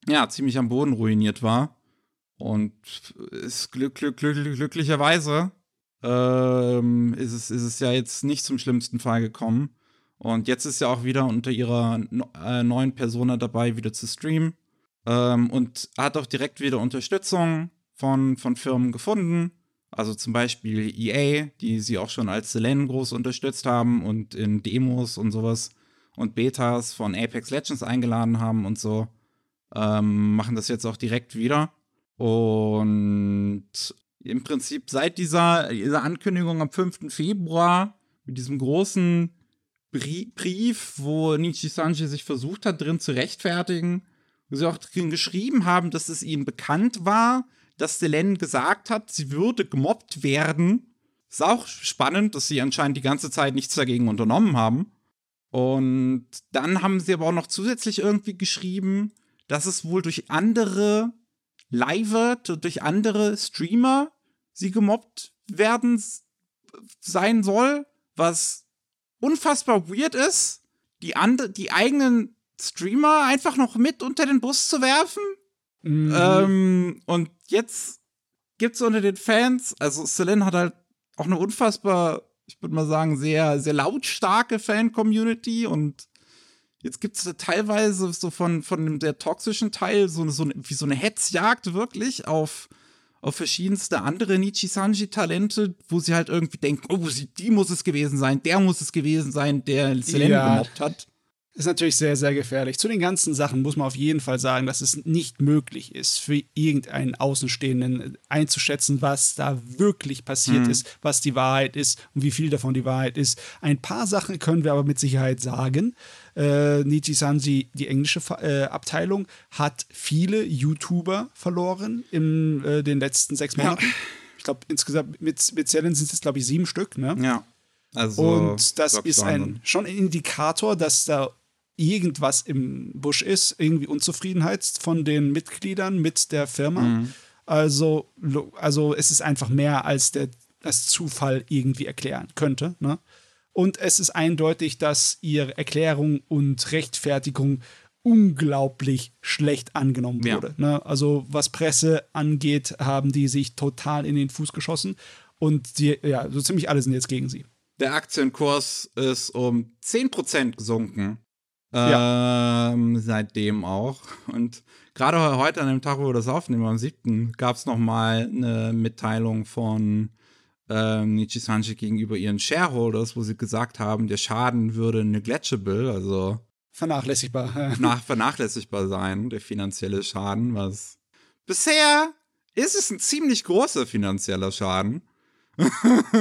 ja, ziemlich am Boden ruiniert war. Und ist glück, glück, glück, glücklicherweise ähm, ist, es, ist es ja jetzt nicht zum schlimmsten Fall gekommen. Und jetzt ist ja auch wieder unter ihrer äh, neuen Persona dabei, wieder zu streamen. Ähm, und hat auch direkt wieder Unterstützung von, von Firmen gefunden. Also zum Beispiel EA, die sie auch schon als Selene groß unterstützt haben und in Demos und sowas und Betas von Apex Legends eingeladen haben und so. Ähm, machen das jetzt auch direkt wieder. Und im Prinzip seit dieser, dieser Ankündigung am 5. Februar mit diesem großen Brief, wo Nichi Sanji sich versucht hat, drin zu rechtfertigen, sie auch geschrieben haben, dass es ihnen bekannt war, dass Selene gesagt hat, sie würde gemobbt werden. Ist auch spannend, dass sie anscheinend die ganze Zeit nichts dagegen unternommen haben. Und dann haben sie aber auch noch zusätzlich irgendwie geschrieben, dass es wohl durch andere Live, durch andere Streamer sie gemobbt werden sein soll, was unfassbar weird ist, die, and die eigenen Streamer einfach noch mit unter den Bus zu werfen. Mhm. Ähm, und jetzt gibt es unter den Fans, also Celine hat halt auch eine unfassbar, ich würde mal sagen, sehr, sehr lautstarke Fan-Community und jetzt gibt es teilweise so von, von der toxischen Teil so, so wie so eine Hetzjagd wirklich auf, auf verschiedenste andere Nichi-Sanji-Talente, wo sie halt irgendwie denken, oh, die muss es gewesen sein, der muss es gewesen sein, der Selene ja. gemobbt hat
ist natürlich sehr, sehr gefährlich. Zu den ganzen Sachen muss man auf jeden Fall sagen, dass es nicht möglich ist, für irgendeinen Außenstehenden einzuschätzen, was da wirklich passiert mhm. ist, was die Wahrheit ist und wie viel davon die Wahrheit ist. Ein paar Sachen können wir aber mit Sicherheit sagen. Äh, Nichi Sanji, die englische äh, Abteilung, hat viele YouTuber verloren in äh, den letzten sechs Monaten. Ja. Ich glaube, insgesamt mit, mit Zellen sind es, glaube ich, sieben Stück. Ne?
Ja.
Also, und das ist ein, schon ein Indikator, dass da irgendwas im Busch ist, irgendwie Unzufriedenheit von den Mitgliedern mit der Firma. Mhm. Also, also es ist einfach mehr, als der als Zufall irgendwie erklären könnte. Ne? Und es ist eindeutig, dass ihre Erklärung und Rechtfertigung unglaublich schlecht angenommen ja. wurde. Ne? Also was Presse angeht, haben die sich total in den Fuß geschossen und die, ja, so ziemlich alle sind jetzt gegen sie.
Der Aktienkurs ist um 10% gesunken. Ja. Ähm, seitdem auch. Und gerade heute an dem Tag, wo wir das aufnehmen, am 7., gab es nochmal eine Mitteilung von ähm, Nichi Sanji gegenüber ihren Shareholders, wo sie gesagt haben, der Schaden würde negligible, also
vernachlässigbar,
nach, vernachlässigbar sein, der finanzielle Schaden, was bisher ist es ein ziemlich großer finanzieller Schaden.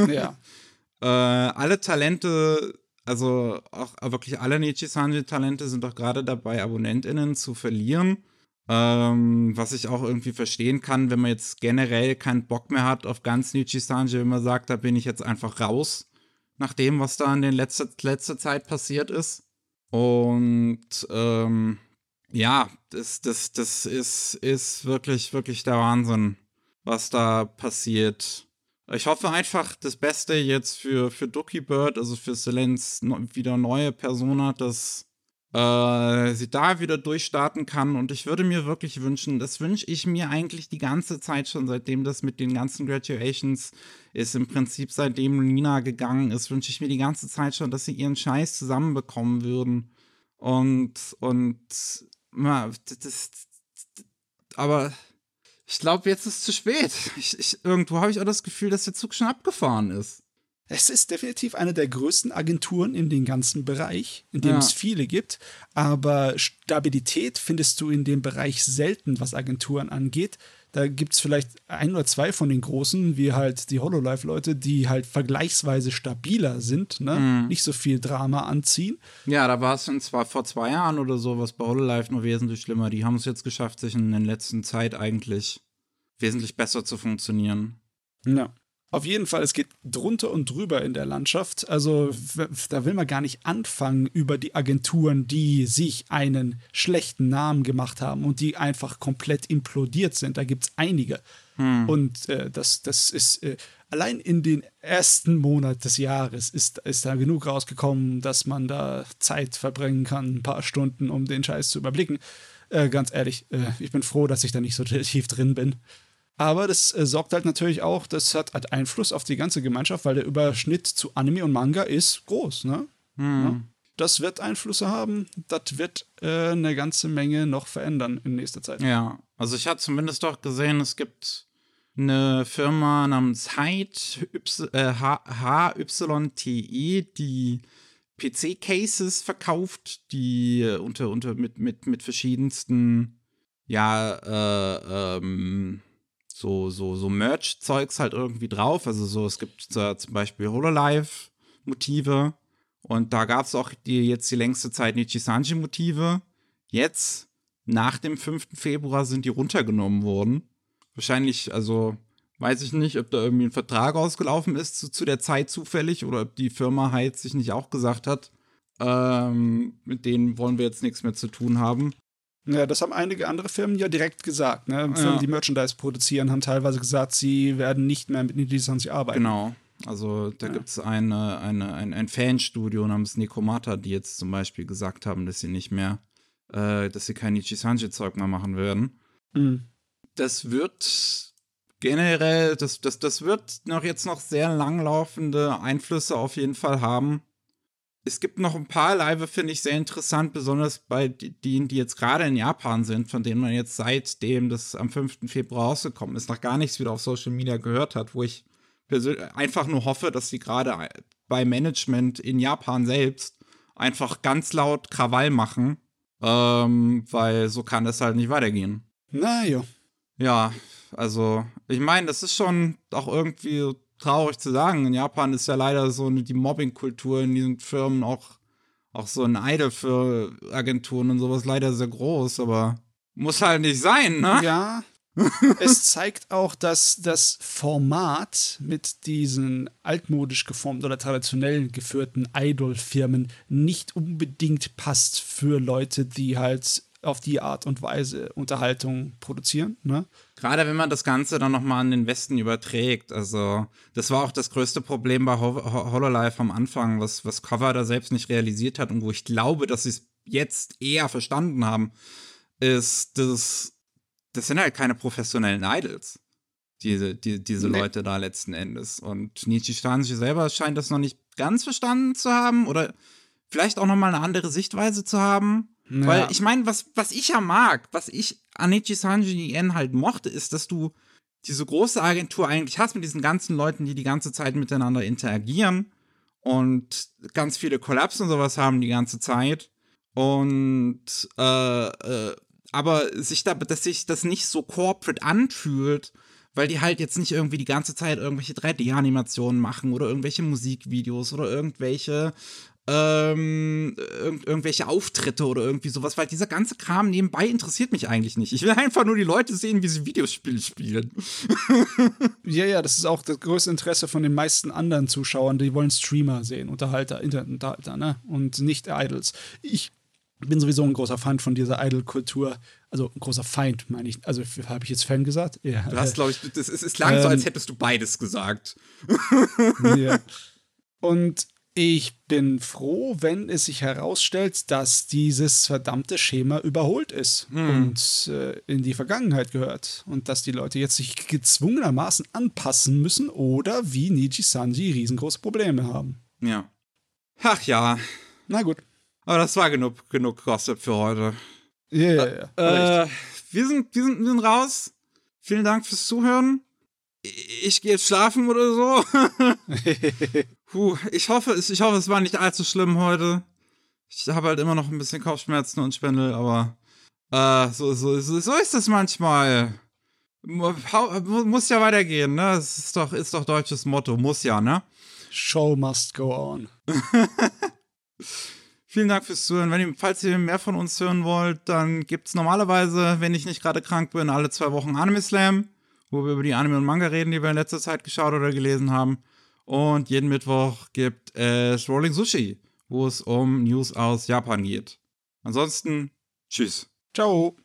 ja.
äh, alle Talente also auch wirklich alle Nichisanji-Talente sind doch gerade dabei, AbonnentInnen zu verlieren. Ähm, was ich auch irgendwie verstehen kann, wenn man jetzt generell keinen Bock mehr hat auf ganz Nichisanji, wenn man sagt, da bin ich jetzt einfach raus, nach dem, was da in der letzter, letzter Zeit passiert ist. Und ähm, ja, das, das, das ist, ist wirklich, wirklich der Wahnsinn, was da passiert. Ich hoffe einfach das Beste jetzt für, für Ducky Bird, also für Selens wieder neue Persona, dass äh, sie da wieder durchstarten kann. Und ich würde mir wirklich wünschen, das wünsche ich mir eigentlich die ganze Zeit schon, seitdem das mit den ganzen Graduations ist, im Prinzip seitdem Nina gegangen ist, wünsche ich mir die ganze Zeit schon, dass sie ihren Scheiß zusammenbekommen würden. Und, und, ja, das, das aber ich glaube, jetzt ist es zu spät. Ich, ich, irgendwo habe ich auch das Gefühl, dass der Zug schon abgefahren ist.
Es ist definitiv eine der größten Agenturen in dem ganzen Bereich, in dem ja. es viele gibt. Aber Stabilität findest du in dem Bereich selten, was Agenturen angeht. Da gibt es vielleicht ein oder zwei von den großen, wie halt die Hololive-Leute, die halt vergleichsweise stabiler sind, ne? Mhm. nicht so viel Drama anziehen.
Ja, da war es zwar vor zwei Jahren oder so, was bei Hololive nur wesentlich schlimmer. Die haben es jetzt geschafft, sich in der letzten Zeit eigentlich wesentlich besser zu funktionieren.
Ja. Auf jeden Fall, es geht drunter und drüber in der Landschaft. Also da will man gar nicht anfangen über die Agenturen, die sich einen schlechten Namen gemacht haben und die einfach komplett implodiert sind. Da gibt es einige. Hm. Und äh, das, das ist äh, allein in den ersten Monat des Jahres ist, ist da genug rausgekommen, dass man da Zeit verbringen kann, ein paar Stunden, um den Scheiß zu überblicken. Äh, ganz ehrlich, äh, ich bin froh, dass ich da nicht so tief drin bin. Aber das äh, sorgt halt natürlich auch, das hat, hat Einfluss auf die ganze Gemeinschaft, weil der Überschnitt zu Anime und Manga ist groß, ne? Hm. Ja? Das wird Einflüsse haben, das wird äh, eine ganze Menge noch verändern in nächster Zeit.
Ja, also ich habe zumindest doch gesehen, es gibt eine Firma namens Hyde, äh, die PC-Cases verkauft, die unter, unter mit, mit, mit verschiedensten, ja, äh, ähm, so, so, so Merch-Zeugs halt irgendwie drauf. Also so, es gibt äh, zum Beispiel Hololive-Motive. Und da gab es auch die, jetzt die längste Zeit Nichisanji-Motive. Jetzt, nach dem 5. Februar, sind die runtergenommen worden. Wahrscheinlich, also weiß ich nicht, ob da irgendwie ein Vertrag ausgelaufen ist zu, zu der Zeit zufällig oder ob die Firma Heiz sich nicht auch gesagt hat, ähm, mit denen wollen wir jetzt nichts mehr zu tun haben.
Ja, das haben einige andere Firmen ja direkt gesagt. Ne? Firmen, ja. die Merchandise produzieren, haben teilweise gesagt, sie werden nicht mehr mit Nidhi arbeiten.
Genau. Also da ja. gibt es eine, eine, ein, ein Fanstudio namens Nikomata, die jetzt zum Beispiel gesagt haben, dass sie nicht mehr, äh, dass sie kein Nichisanji-Zeug mehr machen werden. Mhm. Das wird generell, das, das, das wird noch jetzt noch sehr langlaufende Einflüsse auf jeden Fall haben es gibt noch ein paar Live, finde ich sehr interessant, besonders bei denen, die jetzt gerade in Japan sind, von denen man jetzt seitdem das am 5. Februar rausgekommen ist, noch gar nichts wieder auf Social Media gehört hat, wo ich einfach nur hoffe, dass sie gerade bei Management in Japan selbst einfach ganz laut Krawall machen, ähm, weil so kann es halt nicht weitergehen.
Naja.
Ja, also ich meine, das ist schon auch irgendwie traurig zu sagen. In Japan ist ja leider so die Mobbing-Kultur in diesen Firmen auch, auch so ein Idol für Agenturen und sowas leider sehr groß, aber muss halt nicht sein, ne?
Ja. es zeigt auch, dass das Format mit diesen altmodisch geformten oder traditionell geführten Idol-Firmen nicht unbedingt passt für Leute, die halt auf die Art und Weise Unterhaltung produzieren. Ne?
Gerade wenn man das Ganze dann nochmal an den Westen überträgt. Also, das war auch das größte Problem bei Ho Hololive am Anfang, was, was Cover da selbst nicht realisiert hat und wo ich glaube, dass sie es jetzt eher verstanden haben, ist, dass das sind halt keine professionellen Idols. Diese, die, diese nee. Leute da letzten Endes. Und Nietzsche Stanzi selber scheint das noch nicht ganz verstanden zu haben oder vielleicht auch nochmal eine andere Sichtweise zu haben. Ja. Weil ich meine, was, was ich ja mag, was ich Anichi Sanji N halt mochte, ist, dass du diese große Agentur eigentlich hast mit diesen ganzen Leuten, die die ganze Zeit miteinander interagieren und ganz viele Collabs und sowas haben die ganze Zeit. Und äh, äh, aber sich da, dass sich das nicht so corporate anfühlt, weil die halt jetzt nicht irgendwie die ganze Zeit irgendwelche 3D-Animationen machen oder irgendwelche Musikvideos oder irgendwelche ähm, irg irgendwelche Auftritte oder irgendwie sowas, weil dieser ganze Kram nebenbei interessiert mich eigentlich nicht. Ich will einfach nur die Leute sehen, wie sie Videospiele spielen.
ja, ja, das ist auch das größte Interesse von den meisten anderen Zuschauern. Die wollen Streamer sehen, Unterhalter, Internetunterhalter, ne? Und nicht Idols. Ich bin sowieso ein großer Feind von dieser Idol-Kultur. Also ein großer Feind, meine ich. Also habe ich jetzt Fan gesagt?
Ja. Du hast, glaube ich, das, es, es klang ähm, so, als hättest du beides gesagt.
ja. Und ich bin froh, wenn es sich herausstellt, dass dieses verdammte Schema überholt ist hm. und äh, in die Vergangenheit gehört. Und dass die Leute jetzt sich gezwungenermaßen anpassen müssen oder wie Niji Sanji riesengroße Probleme haben.
Ja. Ach ja.
Na gut.
Aber das war genug, genug Gossip für heute.
Ja, ja,
ja. Äh, wir, sind, wir, sind, wir sind raus. Vielen Dank fürs Zuhören. Ich gehe jetzt schlafen oder so. Puh, ich hoffe, ich hoffe, es war nicht allzu schlimm heute. Ich habe halt immer noch ein bisschen Kopfschmerzen und Spendel, aber äh, so, so, so, so ist es manchmal. Muss ja weitergehen, ne? Das ist doch, ist doch deutsches Motto. Muss ja, ne?
Show must go on.
Vielen Dank fürs Zuhören. Wenn ihr, falls ihr mehr von uns hören wollt, dann gibt es normalerweise, wenn ich nicht gerade krank bin, alle zwei Wochen Anime Slam, wo wir über die Anime und Manga reden, die wir in letzter Zeit geschaut oder gelesen haben. Und jeden Mittwoch gibt es Rolling Sushi, wo es um News aus Japan geht. Ansonsten, tschüss.
Ciao.